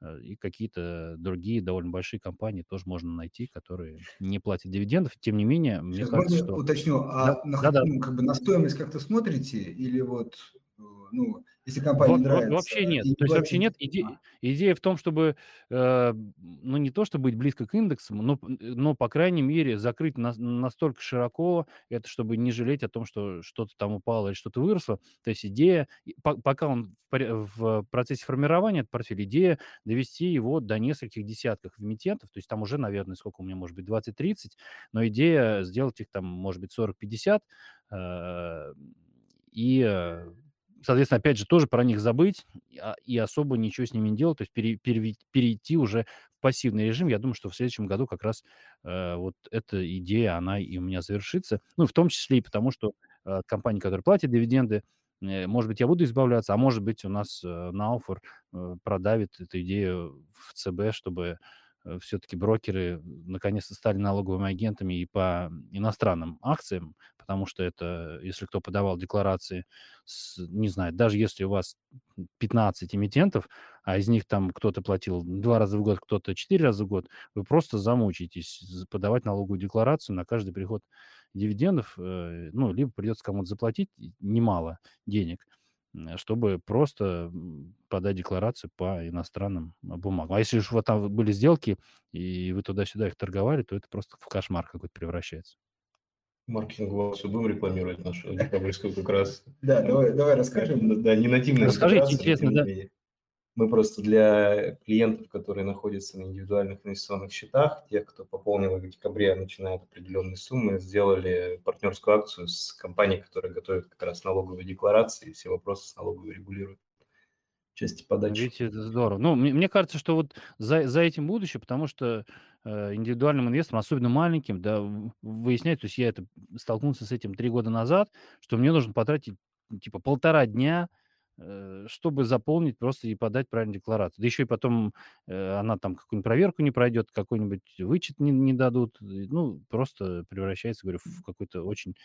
Speaker 4: Э, и какие-то другие довольно большие компании тоже можно найти, которые не платят дивидендов. Тем не менее, мне
Speaker 3: Сейчас
Speaker 4: кажется, что...
Speaker 3: уточню, а на,
Speaker 4: Да, да.
Speaker 3: как бы на стоимость как-то смотрите или вот э, ну, если компания
Speaker 4: Во-
Speaker 3: нравится
Speaker 4: Вообще нет. То есть вообще нет. Иде-
Speaker 3: а,
Speaker 4: Идея в том, чтобы, э, ну не то, чтобы быть близко к индексам, но, но по крайней мере закрыть нас- настолько широко это, чтобы не жалеть о том, что что-то там упало или что-то выросло. То есть идея, по- пока он в, в процессе формирования этот портфель, идея довести его до нескольких десятков эмитентов, то есть там уже, наверное, сколько у меня может быть, 20-30, но идея сделать их там, может быть, 40-50, э, и э, соответственно, опять же, тоже про них забыть а, и особо ничего с ними не делать, то есть пере- переви- перейти уже в пассивный режим. Я думаю, что в следующем году как раз э, вот эта идея, она и у меня завершится. Ну, в том числе и потому, что э, компании, которые платят дивиденды, э, может быть, я буду избавляться, а может быть, у нас э, на офер э, продавит эту идею в ЦБ, чтобы все-таки брокеры наконец-то стали налоговыми агентами и по иностранным акциям, потому что это, если кто подавал декларации, с, не знаю, даже если у вас 15 эмитентов, а из них там кто-то платил два раза в год, кто-то четыре раза в год, вы просто замучаетесь з- подавать налоговую декларацию на каждый приход дивидендов, э, ну, либо придется кому-то заплатить немало денег, чтобы просто подать декларацию по иностранным а, бумагам. А если уж вот там были сделки, и вы туда-сюда их торговали, то это просто в кошмар какой-то превращается.
Speaker 1: Маркетинговую акцию будем рекламировать нашу декабрьскую как раз.
Speaker 3: Да, давай, давай расскажем.
Speaker 1: Да, не нативная
Speaker 4: Расскажите, интересно, да.
Speaker 1: Мы просто для клиентов, которые находятся на индивидуальных инвестиционных счетах, тех, кто пополнил в декабре, начиная от определенной суммы, сделали партнерскую акцию с компанией, которая готовит как раз налоговые декларации, и все вопросы с налоговой регулирует части подачи.
Speaker 4: Видите, это здорово. Ну, мне, мне кажется, что вот за, за этим будущее, потому что э, индивидуальным инвесторам, особенно маленьким, да, выяснять, то есть я это столкнулся с этим три года назад, что мне нужно потратить типа полтора дня, чтобы заполнить просто и подать правильную декларацию. Да еще и потом э, она там какую-нибудь проверку не пройдет, какой-нибудь вычет не, не дадут. Ну, просто превращается, говорю, в какое-то очень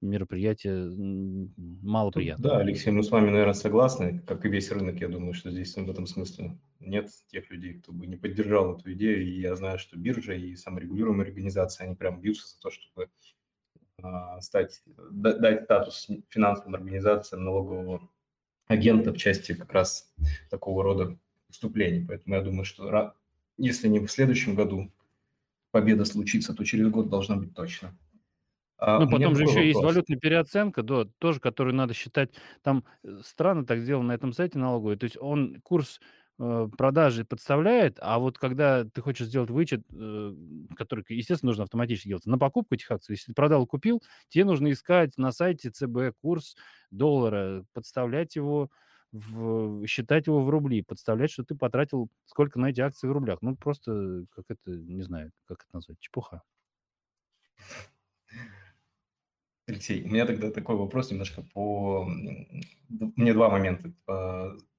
Speaker 4: мероприятие малоприятное.
Speaker 1: да, Алексей, мы с вами, наверное, согласны, как и весь рынок, я думаю, что здесь в этом смысле нет тех людей, кто бы не поддержал эту идею, и я знаю, что биржа и саморегулируемые организации, они прям бьются за то, чтобы а, стать, да- дать статус финансовым организациям налогового агента в части как раз такого рода выступлений. Поэтому я думаю, что если не в следующем году победа случится, то через год должна быть точно. А,
Speaker 4: Ну, потом же еще есть
Speaker 1: вопрос.
Speaker 4: валютная переоценка, да, тоже, которую надо считать. Там э, странно так сделано на этом сайте налоговый. То есть он курс э, продажи подставляет, а вот когда ты хочешь сделать вычет, э, который, естественно, нужно автоматически делать, на покупку этих акций, если ты продал, купил, тебе нужно искать на сайте ЦБ курс доллара, подставлять его, в, считать его в рубли, подставлять, что ты потратил сколько на эти акции в рублях. Ну, просто, как это, не знаю, как это назвать, чепуха.
Speaker 1: Алексей, у меня тогда такой вопрос немножко по... Мне два момента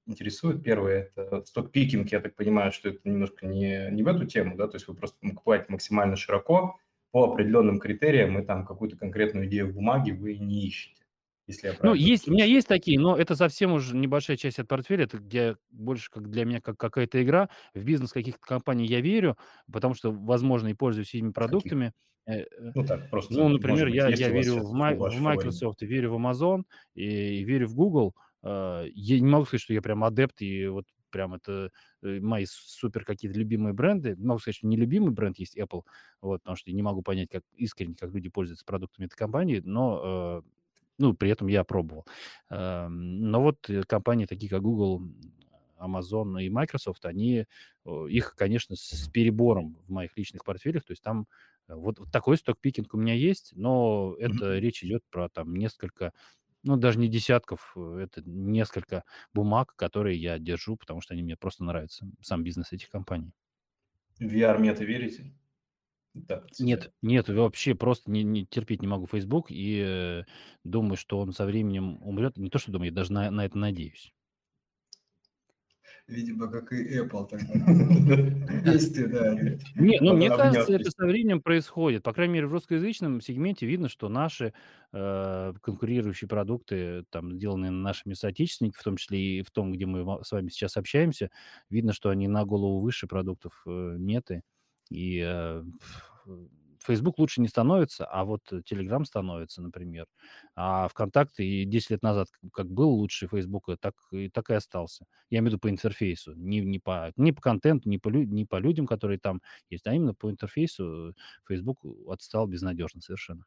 Speaker 1: интересуют. Первый – это сток-пикинг. Я так понимаю, что это немножко не, не в эту тему, да? То есть вы просто покупаете максимально широко по определенным критериям, и там какую-то конкретную идею в бумаге вы не ищете. если я
Speaker 4: Ну, есть, у меня есть такие, но это совсем уже небольшая часть от портфеля. Это где больше как для меня как какая-то игра. В бизнес каких-то компаний я верю, потому что, возможно, и пользуюсь этими
Speaker 1: каких?
Speaker 4: продуктами. Э, э,
Speaker 1: Ну так, просто,
Speaker 4: Ну, например,
Speaker 1: быть,
Speaker 4: я, я верю в, в. Microsoft, и верю в Amazon, и, и верю в Google. Э, Я не могу сказать, что я прям адепт, и вот прям это э, мои супер какие-то любимые бренды. Могу сказать, что не любимый бренд есть Apple, вот, потому что я не могу понять, как искренне, как люди пользуются продуктами этой компании, но э, ну, при этом я пробовал. Но вот компании такие, как Google, Amazon и Microsoft, они, их, конечно, с перебором в моих личных портфелях, то есть там вот вот такой сток-пикинг у меня есть, но это
Speaker 1: Мгм.
Speaker 4: речь идет про там несколько, ну, даже не десятков, э, это несколько бумаг, которые я держу, потому что они мне просто нравятся, сам бизнес этих компаний.
Speaker 1: В VR-мета верите? Так, от себя.
Speaker 4: Нет, нет, вообще просто не, не терпеть не могу Facebook и э, думаю, что он со временем умрет. Не то, что думаю, я даже на, на это надеюсь.
Speaker 3: Видимо, как и Apple тогда. [laughs] Действие, да.
Speaker 4: Не, ну, мне кажется, это со временем происходит. По крайней мере, в русскоязычном сегменте видно, что наши э, конкурирующие продукты, там, сделанные нашими соотечественниками, в том числе и в том, где мы с вами сейчас общаемся, видно, что они на голову выше продуктов э, меты. И э, Facebook лучше не становится, а вот Telegram становится, например. А ВКонтакте и 10 лет назад как был лучше Facebook, так и, так и остался. Я имею в виду по интерфейсу, не, не, по, не по контенту, не по, не по людям, которые там есть, а именно по интерфейсу э, Facebook отстал безнадежно совершенно.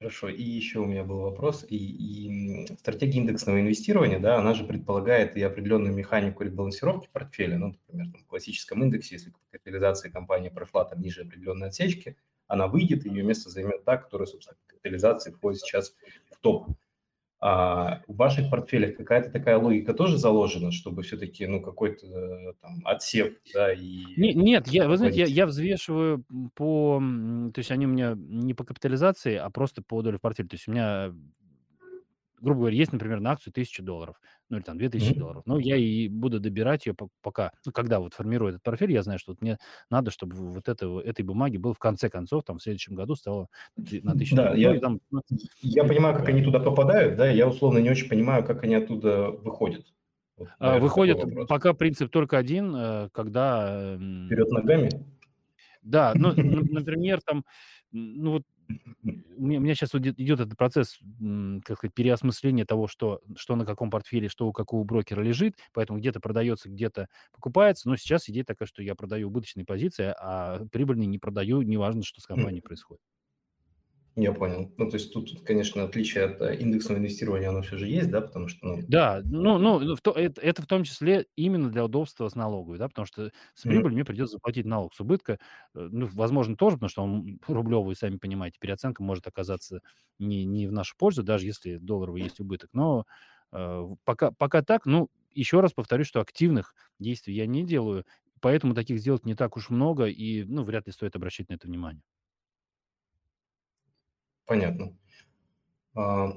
Speaker 1: Хорошо, и еще у меня был вопрос. И, и стратегия индексного инвестирования, да, она же предполагает и определенную механику ребалансировки портфеля. Ну, например, там, в классическом индексе, если капитализация компании прошла там ниже определенной отсечки, она выйдет, и ее место займет та, которая, собственно, по капитализации входит сейчас в топ. А в ваших портфелях какая-то такая логика тоже заложена, чтобы все-таки, ну, какой-то э, там отсев, да, и
Speaker 4: Не- нет, я, вы знаете, я, я взвешиваю по, то есть они у меня не по капитализации, а просто по доле в портфеле. То есть у меня, грубо говоря, есть, например, на акцию 1000 долларов, ну или там 2000
Speaker 1: Мгм.
Speaker 4: долларов. Ну, я и буду добирать ее пока, ну, когда вот формирую этот портфель, я знаю, что вот мне надо, чтобы вот это, этой бумаги было в конце концов, там, в следующем году стало на ты- на 1000
Speaker 1: Да,
Speaker 4: долларов. Ну,
Speaker 1: я,
Speaker 4: там, ну,
Speaker 1: я понимаю, как они туда попадают, да, я условно не очень понимаю, как они оттуда выходят. Вот,
Speaker 4: А,
Speaker 1: наверное,
Speaker 4: Выходит пока принцип только один, э, когда... эм,
Speaker 1: Вперед ногами?
Speaker 4: Да, ну, например, там, ну вот у меня, сейчас идет этот процесс, как сказать, переосмысления того, что, что на каком портфеле, что у какого брокера лежит, поэтому где-то продается, где-то покупается, но сейчас идея такая, что я продаю убыточные позиции, а прибыльные не продаю, неважно, что с компанией происходит.
Speaker 1: Я понял. Ну, то есть тут, конечно, отличие от э, индексного инвестирования, оно все же есть, да, потому что, ну,
Speaker 4: Да, ну, ну в то- это, это в том числе именно для удобства с налоговой, да, потому что с прибыли мне придется заплатить налог с убытка, э, ну, возможно, тоже, потому что он рублевый, сами понимаете, переоценка может оказаться не, не в нашу пользу, даже если долларовый есть убыток, но э, пока, пока так, ну, еще раз повторюсь, что активных действий я не делаю, поэтому таких сделок не так уж много, и, ну, вряд ли стоит обращать на это внимание.
Speaker 1: Понятно. А,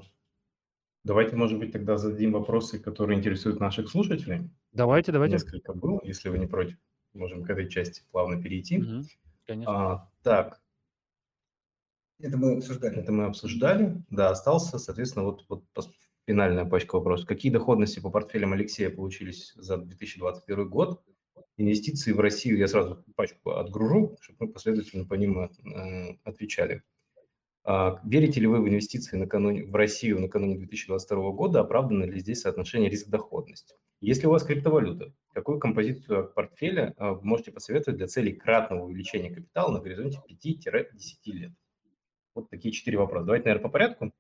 Speaker 1: Давайте, может быть, тогда зададим вопросы, которые интересуют наших слушателей.
Speaker 4: Давайте, давайте.
Speaker 1: Несколько было, если вы не против. Можем к этой части плавно перейти.
Speaker 4: Мгм, Конечно.
Speaker 1: А, так,
Speaker 3: Это мы обсуждали.
Speaker 1: это мы обсуждали. Да, остался, соответственно, вот, вот финальная пачка вопросов. Какие доходности по портфелям Алексея получились за 2021 год? Инвестиции в Россию я сразу пачку отгружу, чтобы мы последовательно по ним э, отвечали. А, Верите ли вы в инвестиции накануне, в Россию накануне 2022 года? Оправдано ли здесь соотношение риск-доходность? Если у вас криптовалюта, какую композицию портфеля а, вы можете посоветовать для целей кратного увеличения капитала на горизонте 5-10 лет? Вот такие четыре вопроса. Давайте, наверное, по порядку.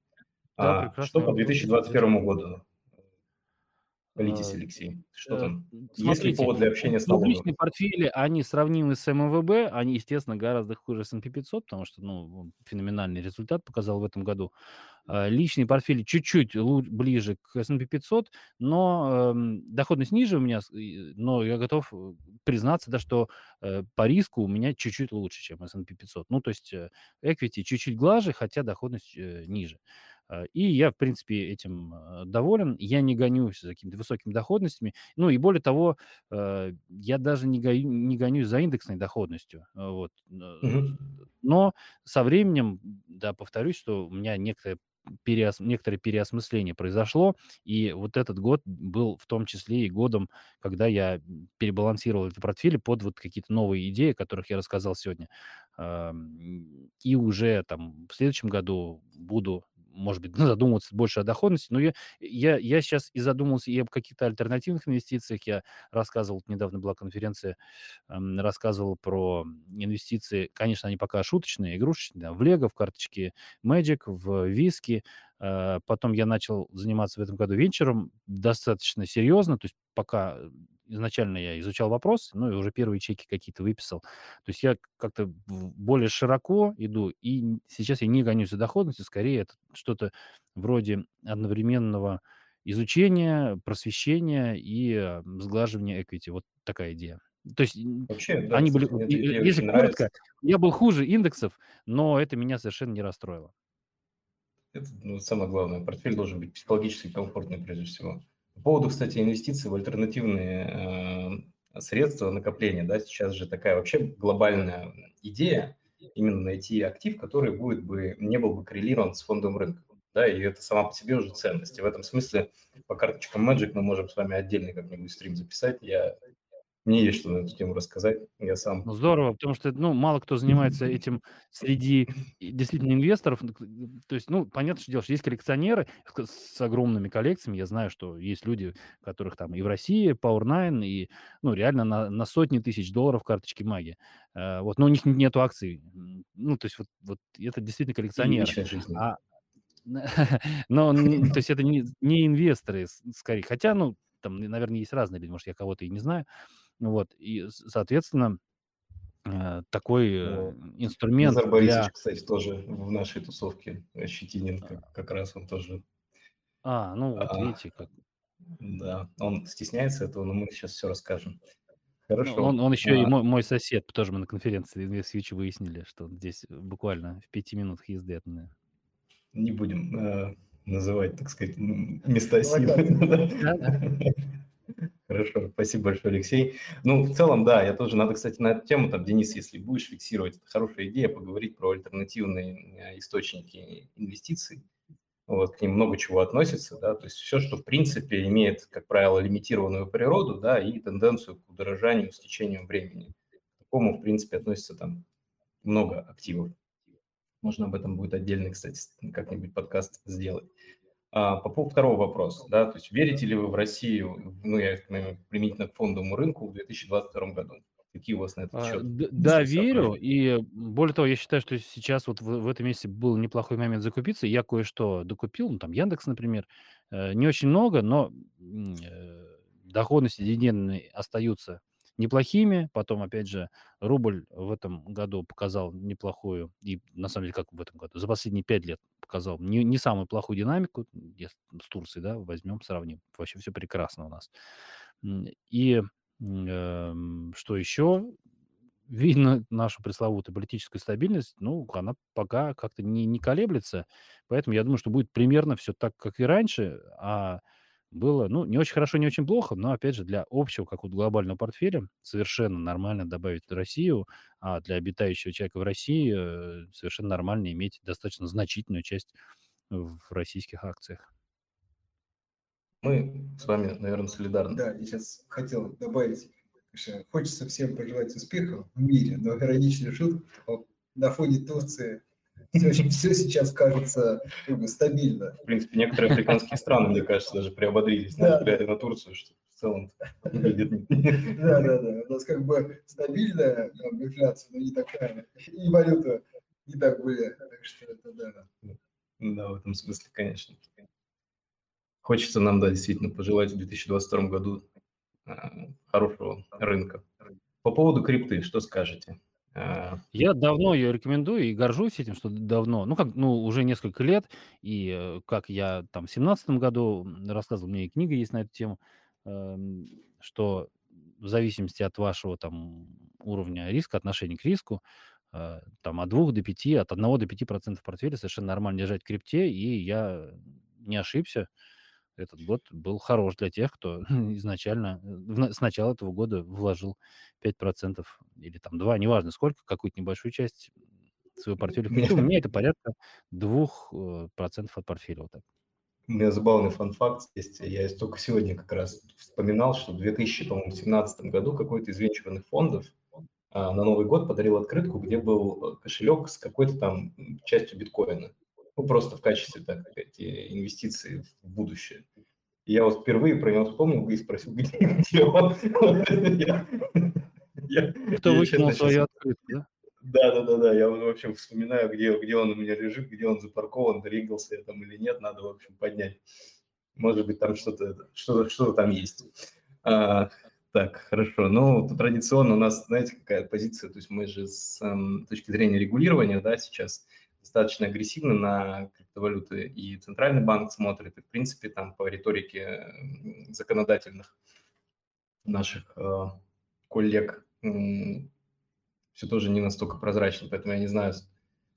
Speaker 4: Да,
Speaker 1: А, Что по
Speaker 4: вопрос,
Speaker 1: 2021 году? Политесь,
Speaker 4: А,
Speaker 1: Алексей. Что
Speaker 4: Э,
Speaker 1: там? Есть ли
Speaker 4: Смотрите,
Speaker 1: повод для общения с налоговой?
Speaker 4: публичные портфели, они сравнимы с МВБ, они, естественно, гораздо хуже с S&P 500, потому что, ну, феноменальный результат показал в этом году. А, Личные портфели чуть-чуть ближе к S&P 500, но эм, доходность ниже у меня, но я готов э, признаться, да, что э, по риску у меня чуть-чуть лучше, чем S&P 500. Ну, то есть э, equity чуть-чуть глаже, хотя доходность э, ниже. Э, И я, в принципе, этим э, доволен. Я не гонюсь за какими-то высокими доходностями. Ну и более того, э, я даже не, гоню, не гонюсь за индексной доходностью. э, Вот. Э,
Speaker 1: Мгм.
Speaker 4: Но со временем, да, повторюсь, что у меня некоторая переос... некоторое переосмысление произошло, и вот этот год был в том числе и годом, когда я перебалансировал этот портфель под вот какие-то новые идеи, о которых я рассказал сегодня. И уже там в следующем году буду может быть, задумываться больше о доходности. Но я, я, я сейчас и задумался и об каких-то альтернативных инвестициях. Я рассказывал, недавно была конференция, эм, рассказывал про инвестиции. Конечно, они пока шуточные, игрушечные. В Лего, в карточки Magic, в виски. Э, потом я начал заниматься в этом году венчуром достаточно серьезно. То есть пока изначально я изучал вопрос, ну и уже первые чеки какие-то выписал. То есть я как-то более широко иду, и сейчас я не гонюсь за доходностью, скорее это что-то вроде одновременного изучения, просвещения и э, сглаживания equity. Вот такая идея. То есть
Speaker 1: Вообще, да,
Speaker 4: они были,
Speaker 1: идея
Speaker 4: если коротко, я был хуже индексов, но это меня совершенно не расстроило.
Speaker 1: Это ну, самое главное. Портфель должен быть психологически комфортный прежде всего. По поводу, кстати, инвестиций в альтернативные э, средства накопления, да, сейчас же такая вообще глобальная идея именно найти актив, который будет бы, не был бы коррелирован с фондовым рынком. Да, и это сама по себе уже ценность. И в этом смысле по карточкам Magic мы можем с вами отдельный как-нибудь стрим записать. Я мне есть что на эту тему рассказать. Я сам...
Speaker 4: Ну, здорово, потому что, ну, мало кто занимается [laughs] этим среди действительно инвесторов. То есть, ну, понятно, что что есть коллекционеры с огромными коллекциями. Я знаю, что есть люди, которых там и в России, Power9, и, ну, реально на, на сотни тысяч долларов карточки маги. Uh, вот, но у них нет акций. Ну, то есть, вот, вот это действительно коллекционеры. А, [laughs] но, то [laughs] есть, это не, не инвесторы, скорее. Хотя, ну, там, наверное, есть разные люди, может, я кого-то и не знаю. Вот, и, соответственно, э, такой э, инструмент
Speaker 1: Назар Борисович,
Speaker 4: для...
Speaker 1: кстати, тоже в нашей тусовке Щетинин, как, как раз он тоже...
Speaker 4: А, ну вот
Speaker 1: А,
Speaker 4: видите, как...
Speaker 1: Да, он стесняется этого, но мы сейчас все расскажем.
Speaker 4: Ну,
Speaker 1: Хорошо.
Speaker 4: он, он еще и
Speaker 1: А,
Speaker 4: мой, мой сосед, тоже мы на конференции InvestFuture выяснили, что здесь буквально в пяти минутах езды от меня.
Speaker 1: не будем э, называть, так сказать, места силы. [laughs] Хорошо, спасибо большое, Алексей. Ну, в целом, да, я тоже, надо, кстати, на эту тему, там, Денис, если будешь фиксировать, это хорошая идея, поговорить про альтернативные э, источники инвестиций. Вот, к ним много чего относится, да, то есть все, что, в принципе, имеет, как правило, лимитированную природу, да, и тенденцию к удорожанию с течением времени. К такому, в принципе, относится там много активов. Можно об этом будет отдельный, кстати, как-нибудь подкаст сделать. А, по поводу второго вопроса, да, то есть верите ли вы в Россию, ну, я наверное, применительно к фондовому рынку в 2022 году? Какие у вас на этот
Speaker 4: А,
Speaker 1: счет?
Speaker 4: д- Да, верю. И более того, я считаю, что сейчас вот в, в этом месяце был неплохой момент закупиться. Я кое-что докупил, ну, там Яндекс, например. Э, Не очень много, но э, доходности дивидендные остаются неплохими. Потом, опять же, рубль в этом году показал неплохую, и на самом деле, как в этом году, за последние пять лет показал не, не самую плохую динамику. С Турцией, да, возьмем, сравним. Вообще все прекрасно у нас. И эм, что еще? Видно [laughs] нашу пресловутую политическую стабильность, ну, она пока как-то не, не колеблется. Поэтому я думаю, что будет примерно все так, как и раньше. А было, ну, не очень хорошо, не очень плохо, но, опять же, для общего какого-то глобального портфеля совершенно нормально добавить Россию, а для обитающего человека в России э, совершенно нормально иметь достаточно значительную часть в российских акциях.
Speaker 1: Мы с вами, наверное, солидарны.
Speaker 3: Да, я сейчас хотел добавить, конечно, хочется всем пожелать успехов в мире, но ироничную шутку, что на фоне Турции [laughs] все, все сейчас кажется как бы, стабильно.
Speaker 1: В принципе, некоторые африканские страны, мне кажется, даже приободрились,
Speaker 3: Да.
Speaker 1: глядя на Турцию, что в целом выглядит... [laughs]
Speaker 3: Да, да, да. У нас как бы стабильная инфляция, но не такая. И валюта не так были. Так что это да.
Speaker 1: Да, в этом смысле, конечно. Хочется нам, да, действительно пожелать в 2022 году э, хорошего рынка. По поводу крипты, что скажете? Э,
Speaker 4: Я давно ее рекомендую и горжусь этим, что давно, ну как, ну уже несколько лет, и э, как я там в семнадцатом году рассказывал, меня и книга есть на эту тему, эм, что в зависимости от вашего там уровня риска, отношения к риску, э, там от 2 до 5, от 1 до 5 процентов портфеля совершенно нормально держать в крипте, и я не ошибся. Этот год был хорош для тех, кто [laughs] изначально, э, в с начала этого года вложил 5% или там 2, неважно сколько, какую-то небольшую часть своего портфеля
Speaker 1: У меня-
Speaker 4: это [laughs] порядка 2% от портфеля. Вот так.
Speaker 1: У меня забавный фан-факт есть. Я только сегодня как раз вспоминал, что в 2017 году какой-то из венчурных фондов а, на Новый год подарил открытку, где был э, кошелек с какой-то там частью биткоина. Ну, просто в качестве, так сказать, э, инвестиции в будущее. И я вот впервые про него вспомнил и спросил, [laughs] где, где он.
Speaker 4: Кто выкинул свою открытку, да?
Speaker 1: да, да, да, да. Я, в общем, вспоминаю, где, где он у меня лежит, где он запаркован, двигался я там или нет, надо, в общем, поднять. Может быть, там что-то что что там есть. А, так, хорошо. Ну, традиционно у нас, знаете, какая позиция? То есть мы же с эм, точки зрения регулирования, да, сейчас достаточно агрессивно на криптовалюты, и Центральный банк смотрит, и, в принципе, там по риторике законодательных наших э, коллег все тоже не настолько прозрачно, поэтому я не знаю,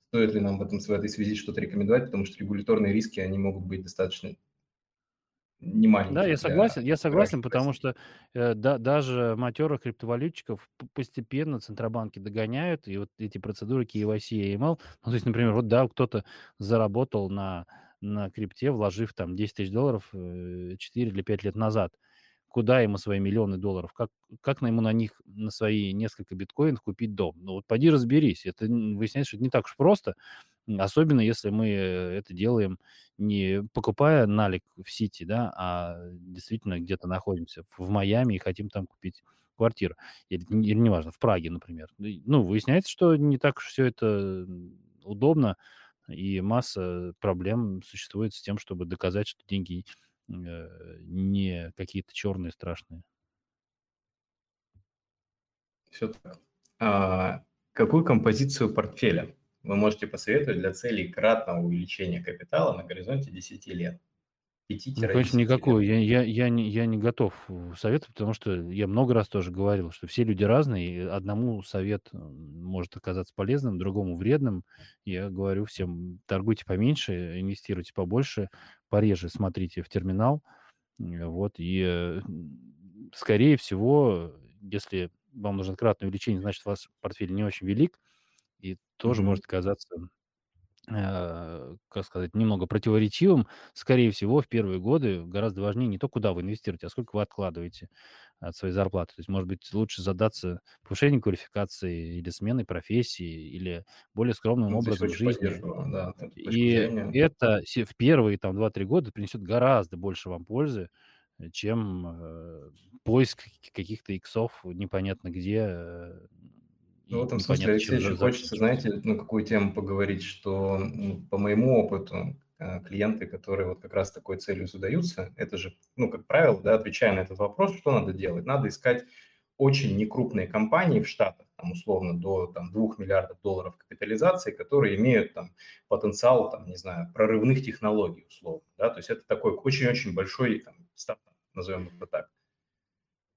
Speaker 1: стоит ли нам в, этом, в этой связи что-то рекомендовать, потому что регуляторные риски, они могут быть достаточно немаленькие.
Speaker 4: Да, я согласен, я согласен, потому что э, да, даже матерых криптовалютчиков постепенно центробанки догоняют, и вот эти процедуры KYC и AML, ну, то есть, например, вот да, кто-то заработал на, на крипте, вложив там 10 тысяч долларов э, 4 или 5 лет назад. Куда ему свои миллионы долларов? Как, как на ему на них, на свои несколько биткоинов купить дом? Ну вот поди разберись. Это выясняется, что это не так уж просто, особенно если мы э, это делаем не покупая налик в Сити, да, а действительно где-то находимся в Майами и хотим там купить квартиру. Или, или неважно, в Праге, например. Ну, Ну, выясняется, что не так уж все это удобно, и масса проблем существует с тем, чтобы доказать, что деньги э, не какие-то черные страшные.
Speaker 1: Все так. А, какую композицию портфеля вы можете посоветовать для целей кратного увеличения капитала на горизонте 10 лет? 5
Speaker 4: Ну, конечно, никакую. Я, я, я, не, я не готов э, советовать, потому что я много раз тоже говорил, что все люди разные, и одному совет м, может оказаться полезным, другому вредным. Я говорю всем, торгуйте поменьше, инвестируйте побольше, пореже смотрите в терминал. Э, Вот, и, э, скорее всего, если вам нужно кратное увеличение, значит, у вас портфель не очень велик, и тоже
Speaker 1: Мгм.
Speaker 4: может оказаться э, как сказать, немного противоречивым. Скорее всего, в первые годы гораздо важнее не то, куда вы инвестируете, а сколько вы откладываете от своей зарплаты. То есть, может быть, лучше задаться повышением квалификации или сменой профессии, или более скромным
Speaker 1: Ну, здесь
Speaker 4: образом
Speaker 1: очень
Speaker 4: жизни.
Speaker 1: поддерживаю, да, эту точку
Speaker 4: И
Speaker 1: зрения.
Speaker 4: это се- в первые там 2-3 года принесет гораздо больше вам пользы, э, чем э, поиск каких- каких-то иксов непонятно где. э,
Speaker 1: Ну, в этом смысле, Алексей, еще хочется, знаете, ну, какую тему поговорить, что по моему опыту э, клиенты, которые вот как раз такой целью задаются, это же, ну, как правило, да, отвечая на этот вопрос, что надо делать? Надо искать очень некрупные компании в Штатах, там, условно, до там, 2 миллиардов долларов капитализации, которые имеют там потенциал, там, не знаю, прорывных технологий, условно, да, то есть это такой очень-очень большой там, стартап, назовем это так.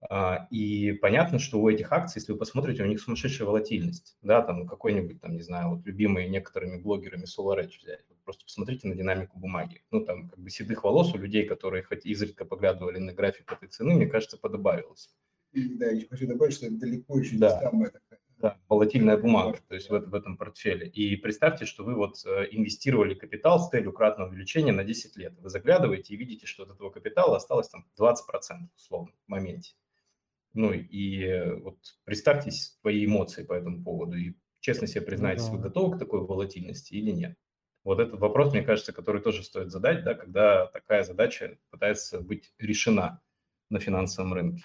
Speaker 1: А, И понятно, что у этих акций, если вы посмотрите, у них сумасшедшая волатильность. Да, там какой-нибудь, там, не знаю, вот любимые некоторыми блогерами SolarEdge взять. Вот Просто посмотрите на динамику бумаги. Ну, там как бы седых волос у людей, которые хоть изредка поглядывали на график этой цены, мне кажется, подобавилось.
Speaker 3: И, да, я хочу добавить, что это далеко еще
Speaker 1: Да.
Speaker 3: не самая такая.
Speaker 1: Да, волатильная бумага, то есть в, в этом портфеле. И представьте, что вы вот э, инвестировали капитал с целью кратного увеличения на 10 лет. Вы заглядываете и видите, что от этого капитала осталось там 20% условно в моменте. Ну и вот представьте свои эмоции по этому поводу и честно себе признайтесь, вы
Speaker 4: да.
Speaker 1: готовы к такой волатильности или нет. Вот этот вопрос, мне кажется, который тоже стоит задать, да, когда такая задача пытается быть решена на финансовом рынке.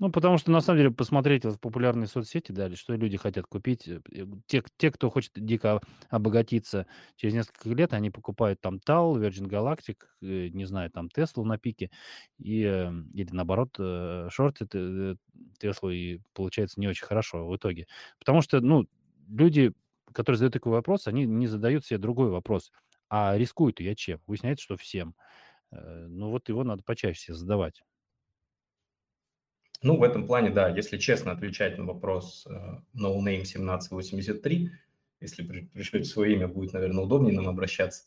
Speaker 4: Ну, потому что, на самом деле, посмотреть в популярные соцсети, да, что люди хотят купить. э, Те, те, кто хочет дико обогатиться через несколько лет, они покупают там TAL, Virgin Galactic, э, не знаю, там Теслу на пике, и, э, или наоборот, э, шортят э, Теслу, и получается не очень хорошо в итоге. Потому что, ну, люди, которые задают такой вопрос, они не задают себе другой вопрос. А рискую-то я чем? Выясняется, что всем. Ну, вот его надо почаще задавать.
Speaker 1: Ну, в этом плане, да, если честно отвечать на вопрос э, no name 1783, если при- пришлете свое имя, будет, наверное, удобнее нам обращаться.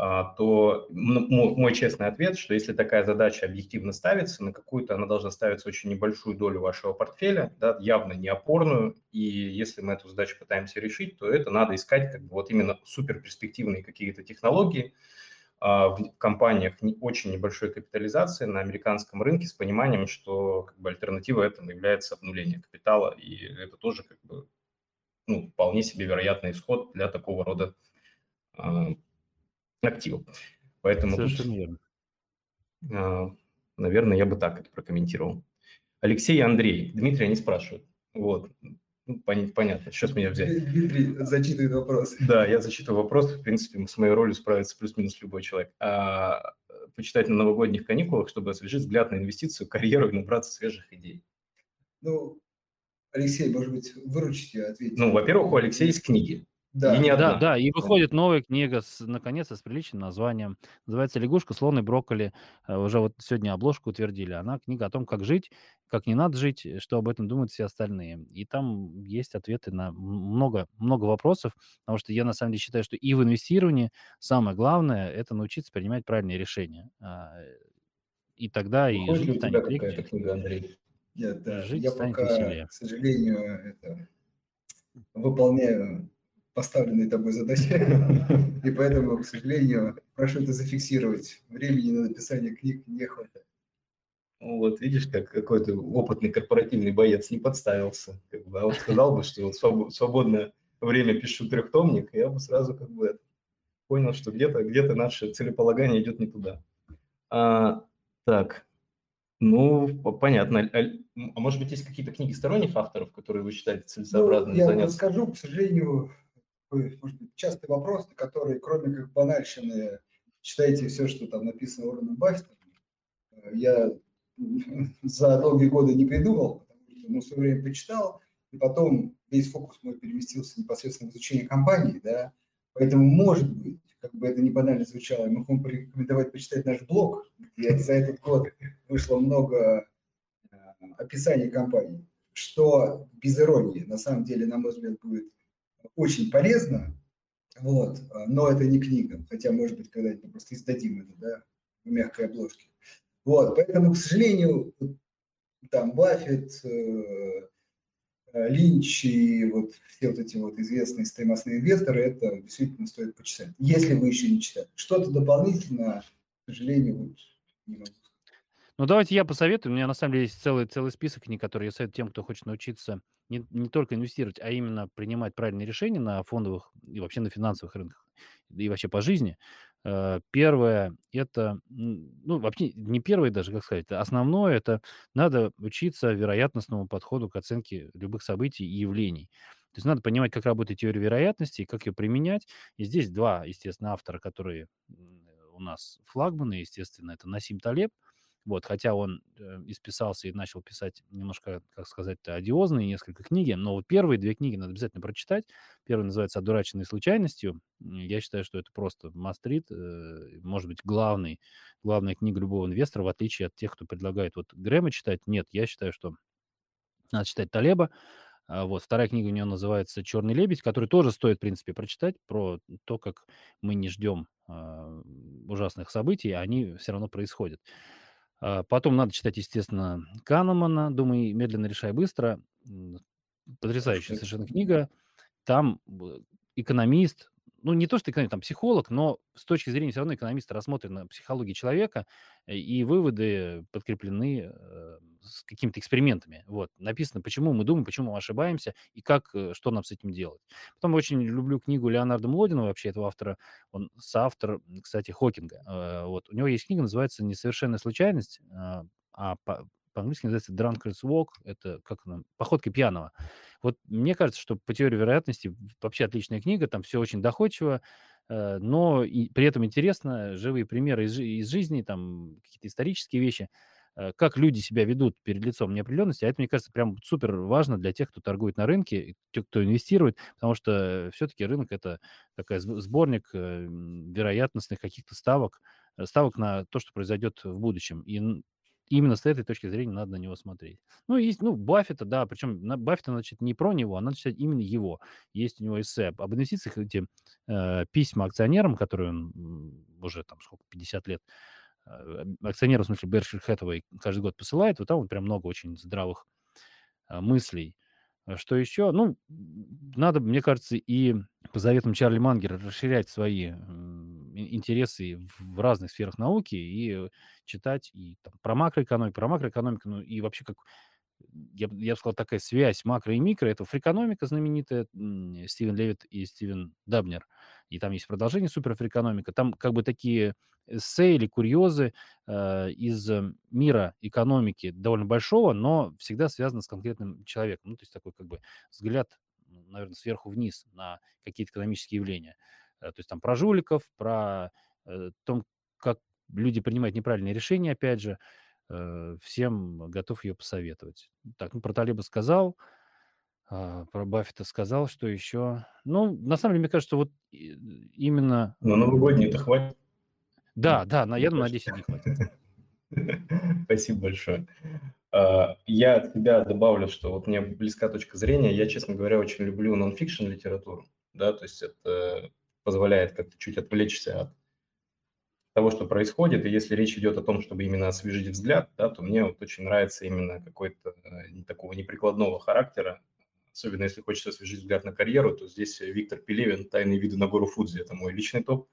Speaker 1: а, то мой честный ответ, что если такая задача объективно ставится, на какую-то она должна ставиться очень небольшую долю вашего портфеля, да, явно не опорную, и если мы эту задачу пытаемся решить, то это надо искать как бы вот именно суперперспективные какие-то технологии в компаниях не очень небольшой капитализации на американском рынке с пониманием, что как бы альтернатива этому является обнуление капитала, и это тоже как бы ну, вполне себе вероятный исход для такого рода а, активов. Поэтому Совершенно верно. А, наверное, я бы так это прокомментировал. Алексей и Андрей. Дмитрий они спрашивают. Вот. Ну, понятно, сейчас меня взять.
Speaker 3: Дмитрий зачитывает вопрос.
Speaker 1: Да, я зачитываю вопрос. В принципе, с моей ролью справится плюс-минус любой человек. А, почитать на новогодних каникулах, чтобы освежить взгляд на инвестицию, карьеру и набраться свежих идей.
Speaker 3: Ну, Алексей, может быть, выручите ответить?
Speaker 1: Ну, во-первых, у Алексея есть книги.
Speaker 4: Да, и не одна. да, да, и выходит новая книга, с, наконец-то, с приличным названием. Называется «Лягушка, слон и брокколи». Э, уже вот сегодня обложку утвердили. Она книга о том, как жить, как не надо жить, что об этом думают все остальные. И там есть ответы на много, много вопросов, потому что я на самом деле считаю, что и в инвестировании самое главное– это научиться принимать правильные решения. А, и тогда и
Speaker 1: жить станет легче. Книга, Андрей?
Speaker 3: Нет, да, жить я станет пока, веселее. к сожалению, это, выполняю поставленные тобой задачи. [laughs] И поэтому, к сожалению, прошу это зафиксировать. Времени на написание книг не хватает.
Speaker 1: Ну, вот видишь, как какой-то опытный корпоративный боец не подставился. Как бы, а вот сказал бы, что свободное время пишу трехтомник, я бы сразу как бы понял, что где-то где наше целеполагание идет не туда. А, так, ну, понятно. А, а может быть, есть какие-то книги сторонних авторов, которые вы считаете целесообразными
Speaker 3: ну, я заняться? Я скажу, к сожалению, может быть, частый вопрос, на который, кроме как банальщины, читайте все, что там написано Уорреном Баффетом. Я [laughs] за долгие годы не придумал, потому что ну, в время почитал, и потом весь фокус мой переместился непосредственно в изучение компании, да, поэтому, может быть, как бы это не банально звучало, я могу порекомендовать почитать наш блог, где за этот год вышло много э, описаний компании, что без иронии, на самом деле, на мой взгляд, будет очень полезно, вот, а, но это не книга, хотя, может быть, когда-нибудь мы просто издадим это, да, в мягкой обложке. Вот, поэтому, к сожалению, там Баффет, э, э, Линч и вот все вот эти вот известные стоимостные инвесторы, это действительно стоит почитать, если вы еще не читали. Что-то дополнительно, к сожалению, вот не могу
Speaker 4: ну, давайте я посоветую. У меня на самом деле есть целый, целый список книг, которые я советую тем, кто хочет научиться не, не только инвестировать, а именно принимать правильные решения на фондовых и вообще на финансовых рынках, и вообще по жизни. Э, первое, это, ну, вообще не первое даже, как сказать, основное, это надо учиться вероятностному подходу к оценке любых событий и явлений. То есть надо понимать, как работает теория вероятности и как ее применять. И здесь два, естественно, автора, которые у нас флагманы, естественно, это Насим Талеб – вот, хотя он э, исписался и начал писать немножко, как сказать-то, одиозные несколько книги, но вот первые две книги надо обязательно прочитать. Первая называется «Одураченной случайностью». Я считаю, что это просто мастрит, э, может быть, главный, главная книга любого инвестора, в отличие от тех, кто предлагает вот Грэма читать. Нет, я считаю, что надо читать Талеба. А вот вторая книга у него называется «Черный лебедь», который тоже стоит, в принципе, прочитать про то, как мы не ждем э, ужасных событий, а они все равно происходят. А, потом надо читать, естественно, Канемана «Думай медленно, решай быстро». Потрясающая совершенно книга. Там экономист, ну, не то, что экономист, там психолог, но с точки зрения все равно экономиста рассмотрен на психологии человека, э, и выводы подкреплены э, с какими-то экспериментами. Вот. Написано, почему мы думаем, почему мы ошибаемся, и как, э, что нам с этим делать. Потом очень люблю книгу Леонарда Млодина, вообще этого автора, он соавтор, кстати, Хокинга. Вот. У него есть книга, называется «Несовершенная случайность», а по, по-английски называется Drunkard's Walk, это как она, походка пьяного. Вот мне кажется, что по теории вероятности вообще отличная книга, там все очень доходчиво, э, но и при этом интересно, живые примеры из, из жизни, там какие-то исторические вещи, э, как люди себя ведут перед лицом неопределенности, а это, мне кажется, прям супер важно для тех, кто торгует на рынке, тех, кто инвестирует, потому что все-таки рынок это такой сборник э, вероятностных каких-то ставок, ставок на то, что произойдет в будущем. И именно с этой точки зрения надо на него смотреть. Ну, есть, ну, Баффета, да, причем Баффета читать не про него, а надо читать именно его. Есть у него эссе об инвестициях, эти э, письма акционерам, которые он уже там сколько, 50 лет, э, акционерам, в смысле, Berkshire Hathaway каждый год посылает, вот там вот прям много очень здравых э, мыслей. Что еще? Ну, надо, мне кажется, и по заветам Чарли Мангера расширять свои интересы в разных сферах науки и читать и там, про макроэкономику, про макроэкономику, ну и вообще как я, я бы сказал, такая связь макро и микро. Это фрикономика знаменитая, Стивен Левит и Стивен Дабнер. И там есть продолжение суперфрикономика. Там как бы такие эссе или курьезы э, из мира экономики довольно большого, но всегда связано с конкретным человеком. Ну, то есть такой как бы взгляд, наверное, сверху вниз на какие-то экономические явления. Э, то есть там про жуликов, про э, том, как люди принимают неправильные решения, опять же. Всем готов ее посоветовать. Так, ну, про Талиба сказал, а, про Баффета сказал, что еще. Ну, на самом деле, мне кажется, вот именно...
Speaker 1: На новогодний-то хватит.
Speaker 4: Да, да, на, я думаю, на 10 дней хватит. [laughs]
Speaker 1: Спасибо большое. А, я от тебя добавлю, что вот мне близка точка зрения. Я, честно говоря, очень люблю нон-фикшн литературу. Да, то есть это позволяет как-то чуть отвлечься от того, что происходит. И если речь идет о том, чтобы именно освежить взгляд, да, то мне вот очень нравится именно какой-то э, такого неприкладного характера. Особенно если хочется освежить взгляд на карьеру, то здесь Виктор Пелевин «Тайные виды на гору Фудзи» – это мой личный топ.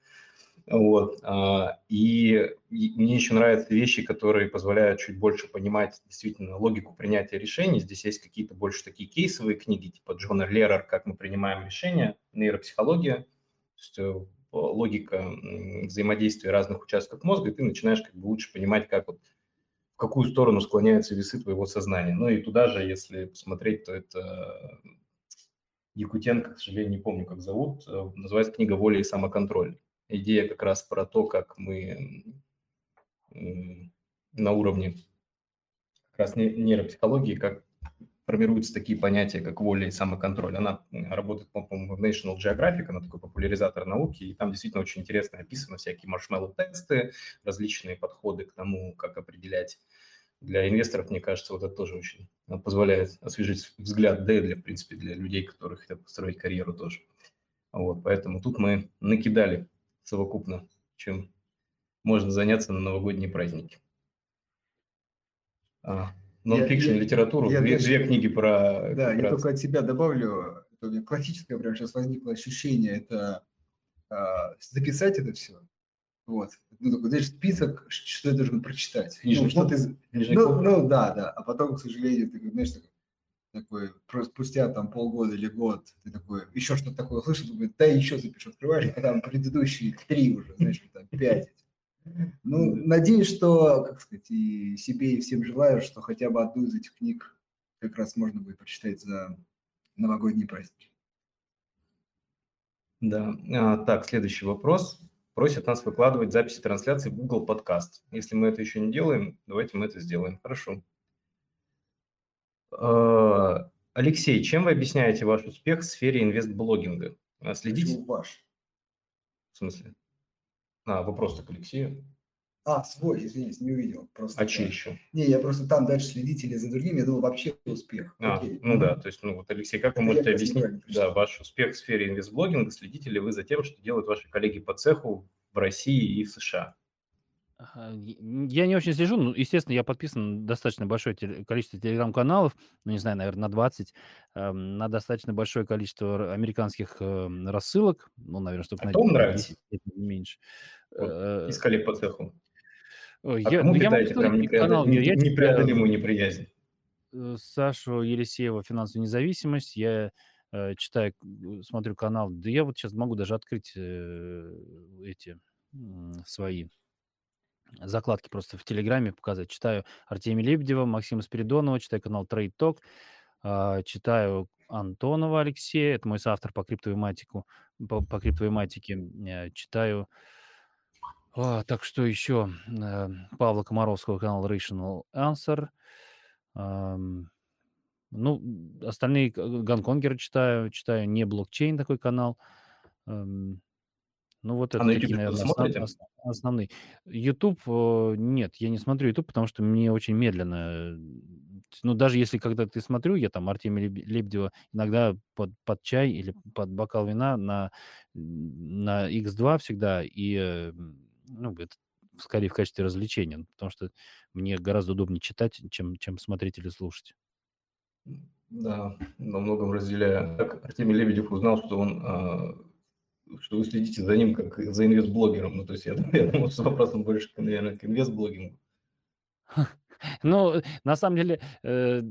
Speaker 1: Вот. А, и мне еще нравятся вещи, которые позволяют чуть больше понимать действительно логику принятия решений. Здесь есть какие-то больше такие кейсовые книги, типа Джона Лерер «Как мы принимаем решения», нейропсихология. То есть э, логика взаимодействия разных участков мозга, и ты начинаешь как бы лучше понимать, как вот в какую сторону склоняются весы твоего сознания. Ну и туда же, если посмотреть, то это Якутенко, к сожалению, не помню, как зовут, э, называется книга «Воля и самоконтроль». Идея как раз про то, как мы на уровне как раз нейропсихологии, как формируются такие понятия, как воля и самоконтроль. Она работает, по-моему, в National Geographic, она такой популяризатор науки, и там действительно очень интересно описаны всякие маршмеллоу-тесты, различные подходы к тому, как определять. Для инвесторов, мне кажется, вот это тоже очень позволяет освежить взгляд, да в принципе, для людей, которые хотят построить карьеру тоже. Вот, поэтому тут мы накидали совокупно, чем можно заняться на новогодние праздники. А нон-фикшн литературу, я, две, я, две книги про...
Speaker 3: Да, я только от себя добавлю, у меня классическое прямо сейчас возникло ощущение, это а, записать это все, вот. Ну, такой, знаешь, список, что я должен прочитать. ну, что ты... ну, ну, да, да. А потом, к сожалению, ты, знаешь, такой, такой, просто спустя там полгода или год, ты такой, еще что-то такое слышал, думаю, да, еще запишу, открываешь, а там предыдущие три уже, знаешь, там пять. Ну, надеюсь, что, как сказать, и себе, и всем желаю, что хотя бы одну из этих книг как раз можно будет прочитать за новогодние праздники.
Speaker 1: Да. А, так, следующий вопрос. Просят нас выкладывать записи трансляции в Google Podcast. Если мы это еще не делаем, давайте мы это сделаем. Хорошо. А, Алексей, чем вы объясняете ваш успех в сфере инвестблогинга? А, следите...
Speaker 3: Почему ваш?
Speaker 1: В смысле? А, вопрос к Алексею.
Speaker 3: А, свой, извините, не увидел. Просто,
Speaker 1: а чей еще?
Speaker 3: Не, я просто там дальше следители за другими, я думал, вообще успех.
Speaker 1: А, Окей. ну да, то есть, ну вот, Алексей, как Это вы можете объяснить да, ваш успех в сфере инвестблогинга? Следите ли вы за тем, что делают ваши коллеги по цеху в России и в США?
Speaker 4: Я не очень слежу, ну, естественно, я подписан на достаточно большое количество телеграм-каналов, ну, не знаю, наверное, на 20, эм, на достаточно большое количество американских эм, рассылок, ну, наверное, чтобы
Speaker 1: А кто нравится?
Speaker 4: меньше.
Speaker 1: Вот, э, из коллег по цеху.
Speaker 4: А я, кому ну, я питаете
Speaker 1: прям непреодол... я непреодолимую неприязнь?
Speaker 4: Э, Сашу Елисеева «Финансовая независимость». Я э, читаю, смотрю канал. Да я вот сейчас могу даже открыть э, эти э, свои закладки просто в Телеграме показать. Читаю Артемия Лебедева, Максима Спиридонова, читаю канал Trade Talk, э, читаю Антонова Алексея, это мой соавтор по криптовой по, по криптовой матике, э, читаю а, так что еще э, Павла Комаровского канал Rational Answer. Ну, остальные Гонконгеры читаю, читаю не блокчейн такой канал. Ну, вот
Speaker 1: А
Speaker 4: это
Speaker 1: на
Speaker 4: такие,
Speaker 1: YouTube
Speaker 4: наверное, основ-
Speaker 1: смотрите?
Speaker 4: ос- основные. YouTube, э, нет, я не смотрю YouTube, потому что мне очень медленно. э, Ну, даже если когда ты смотрю, я там Артемия Лебе- Лебедева иногда под, под чай или под бокал вина на, на X2 всегда, и, э, ну, это скорее в качестве развлечения, ну, потому что мне гораздо удобнее читать, чем, чем смотреть или слушать.
Speaker 1: Да, во многом разделяю. Как Артемий Лебедев узнал, что он, а, что вы следите за ним как за инвестблогером. Ну, то есть я, [laughs] я думал, что вопрос больше, наверное, к инвестблогингу. [laughs]
Speaker 4: Ну, на самом деле, э,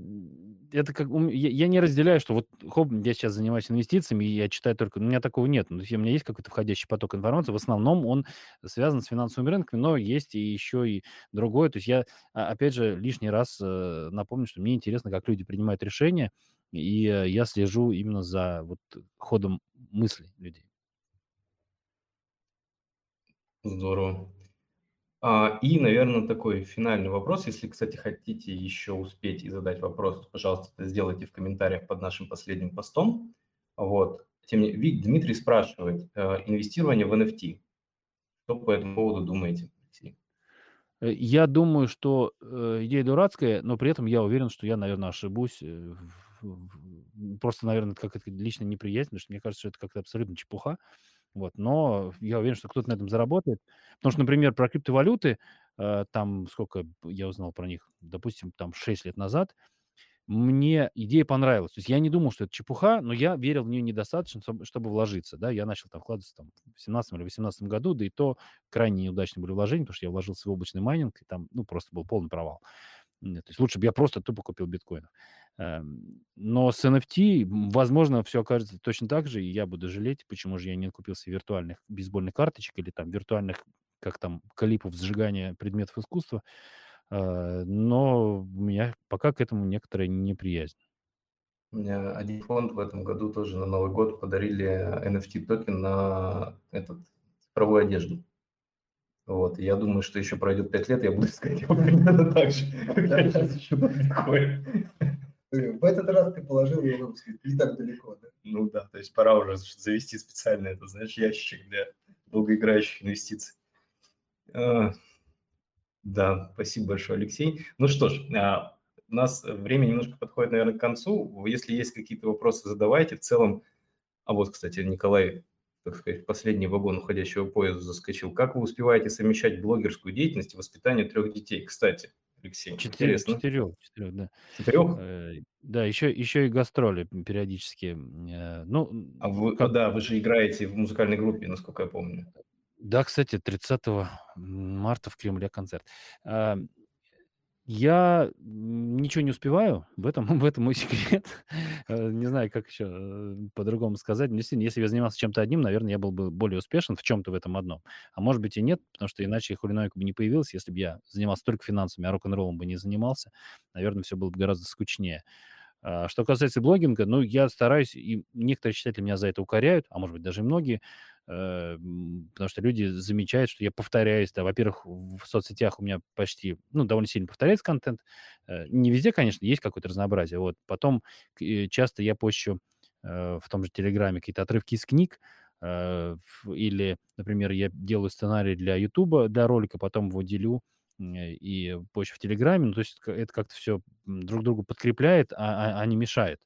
Speaker 4: это как я, не разделяю, что вот хоп, я сейчас занимаюсь инвестициями, и я читаю только, у меня такого нет. Ну, у меня есть какой-то входящий поток информации, в основном он связан с финансовыми рынками, но есть и еще и другое. То есть я, а, опять же, лишний раз э, напомню, что мне интересно, как люди принимают решения, и э, я слежу именно за вот ходом мыслей людей.
Speaker 1: Здорово. А, и, наверное, такой финальный вопрос. Если, кстати, хотите еще успеть и задать вопрос, то, пожалуйста, это сделайте в комментариях под нашим последним постом. Вот. Тем не Ви- Дмитрий спрашивает, э, инвестирование в NFT. Что по этому поводу думаете?
Speaker 4: Э, Я думаю, что э, идея дурацкая, но при этом я уверен, что я, наверное, ошибусь. э, Просто, наверное, это как-то лично неприязнь, потому что мне кажется, что это как-то абсолютно чепуха. Вот, но я уверен, что кто-то на этом заработает. Потому что, например, про криптовалюты, э, там сколько я узнал про них, допустим, там 6 лет назад, мне идея понравилась. То есть я не думал, что это чепуха, но я верил в нее недостаточно, чтоб- чтобы вложиться. Да? Я начал там вкладываться там, в 17 или 18 году, да и то крайне неудачные были вложения, потому что я вложился в облачный майнинг, и там ну, просто был полный провал. То есть лучше бы я просто тупо купил биткоинов. Эм, Но с NFT, возможно, все окажется точно так же, и я буду жалеть, почему же я не купил себе виртуальных бейсбольных карточек или там виртуальных, как там, клипов сжигания предметов искусства. Э, Но у меня пока к этому некоторая неприязнь.
Speaker 1: У меня один фонд в этом году тоже на Новый год подарили NFT токен на этот цифровую одежду. Вот, я думаю, что еще пройдет 5 лет, я буду искать его [laughs] примерно так же, [laughs] как я сейчас ищу биткоин.
Speaker 3: В этот раз ты положил его не так далеко. Да?
Speaker 1: Ну да, то есть пора уже завести специально это, знаешь, ящичек для долгоиграющих инвестиций. А, Да, спасибо большое, Алексей. Ну что ж, а, у нас время немножко подходит, наверное, к концу. Если есть какие-то вопросы, задавайте. В целом, а вот, кстати, Николай, так сказать, в последний вагон уходящего поезда заскочил. Как вы успеваете совмещать блогерскую деятельность и воспитание трех детей? Кстати, Алексей,
Speaker 4: Четыре,
Speaker 1: интересно.
Speaker 4: четырех, четырех, да.
Speaker 1: Четырех?
Speaker 4: Э, Да, еще, еще и гастроли периодически. э, Ну,
Speaker 1: А вы,
Speaker 4: как
Speaker 1: да, вы же играете в музыкальной группе, насколько я помню.
Speaker 4: Да, кстати, 30 марта в Кремле концерт. А, Я ничего не успеваю, в этом, [laughs] в этом мой секрет. Э, Не знаю, как еще э, по-другому сказать. Но Действительно, если бы я занимался чем-то одним, наверное, я был бы более успешен в чем-то в этом одном. А может быть и нет, потому что иначе хулинойка бы не появилась, если бы я занимался только финансами, а рок-н-роллом бы не занимался. Наверное, все было бы гораздо скучнее. А, Что касается блогинга, ну, я стараюсь, и некоторые читатели меня за это укоряют, а может быть даже и многие, потому что люди замечают, что я повторяюсь, да, во-первых, в соцсетях у меня почти, ну, довольно сильно повторяется контент, Э, не везде, конечно, есть какое-то разнообразие, вот, потом э, часто я пощу э, в том же Телеграме какие-то отрывки из книг, э, или, например, я делаю сценарий для Ютуба, для ролика, потом его делю э, и позже в Телеграме. Ну, то есть это как-то все друг другу подкрепляет, а, а- а не мешает.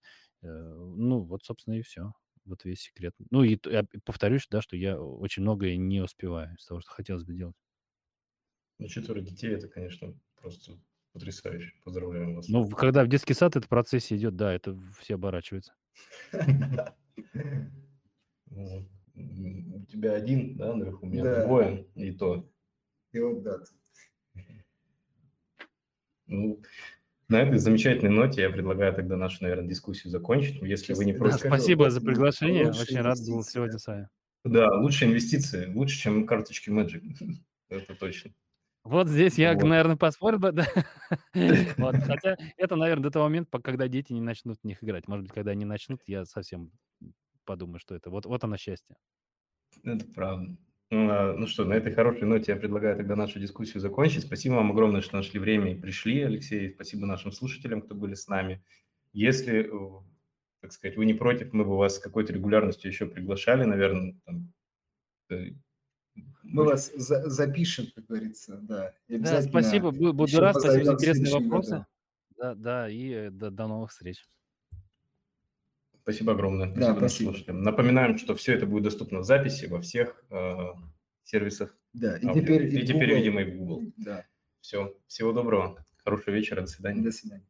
Speaker 4: Э, Ну, вот, собственно, и все. Вот весь секрет. Ну, и я повторюсь, да, что я очень многое не успеваю из того, что хотелось бы делать.
Speaker 1: Ну, четверо детей, это, конечно, просто потрясающе. Поздравляем вас.
Speaker 4: Ну, когда в детский сад этот процесс идет, да, это все оборачивается. [laughs]
Speaker 1: У тебя один, да, наверху, у меня двое, и то.
Speaker 3: И вот да. [laughs]
Speaker 1: Ну, на этой замечательной ноте я предлагаю тогда нашу, наверное, дискуссию закончить. Если вы не
Speaker 3: Да,
Speaker 1: против.
Speaker 3: скажи,
Speaker 4: Спасибо
Speaker 3: вот,
Speaker 4: за
Speaker 3: ну,
Speaker 4: приглашение.
Speaker 3: лучшие
Speaker 4: Очень рад был сегодня
Speaker 3: да.
Speaker 4: с вами.
Speaker 1: Да, лучшие инвестиции, лучше, чем карточки Magic. [laughs] Это точно.
Speaker 4: Вот здесь я,
Speaker 1: Вот.
Speaker 4: наверное, поспорил бы, да. [laughs] Вот, Хотя это, наверное, до того момента, пока- когда дети не начнут в них играть. Может быть, когда они начнут, я совсем подумаю, что это. Вот, вот оно счастье.
Speaker 1: Это правда. Ну, а, ну что, на этой хорошей ноте я предлагаю тогда нашу дискуссию закончить. Спасибо вам огромное, что нашли время и пришли, Алексей. Спасибо нашим слушателям, кто были с нами. Если, э, так сказать, вы не против, мы бы вас с какой-то регулярностью еще приглашали, наверное, там, э,
Speaker 3: Мы вас за- запишем, как говорится, да.
Speaker 4: Да, спасибо, бу- буду рад, спасибо за интересные вопросы.
Speaker 3: году.
Speaker 4: Да, да, и э, до, до новых встреч.
Speaker 1: Спасибо огромное.
Speaker 3: Да,
Speaker 1: Спасибо нашим
Speaker 3: спасибо.
Speaker 1: слушателям. Напоминаем, что все это будет доступно в записи во всех э, сервисах.
Speaker 3: Да, и
Speaker 1: аудио.
Speaker 3: теперь,
Speaker 1: и
Speaker 3: в
Speaker 1: теперь, видимо, и в Google.
Speaker 3: Да,
Speaker 1: Все. Всего доброго. Хорошего вечера. До свидания.
Speaker 3: до свидания.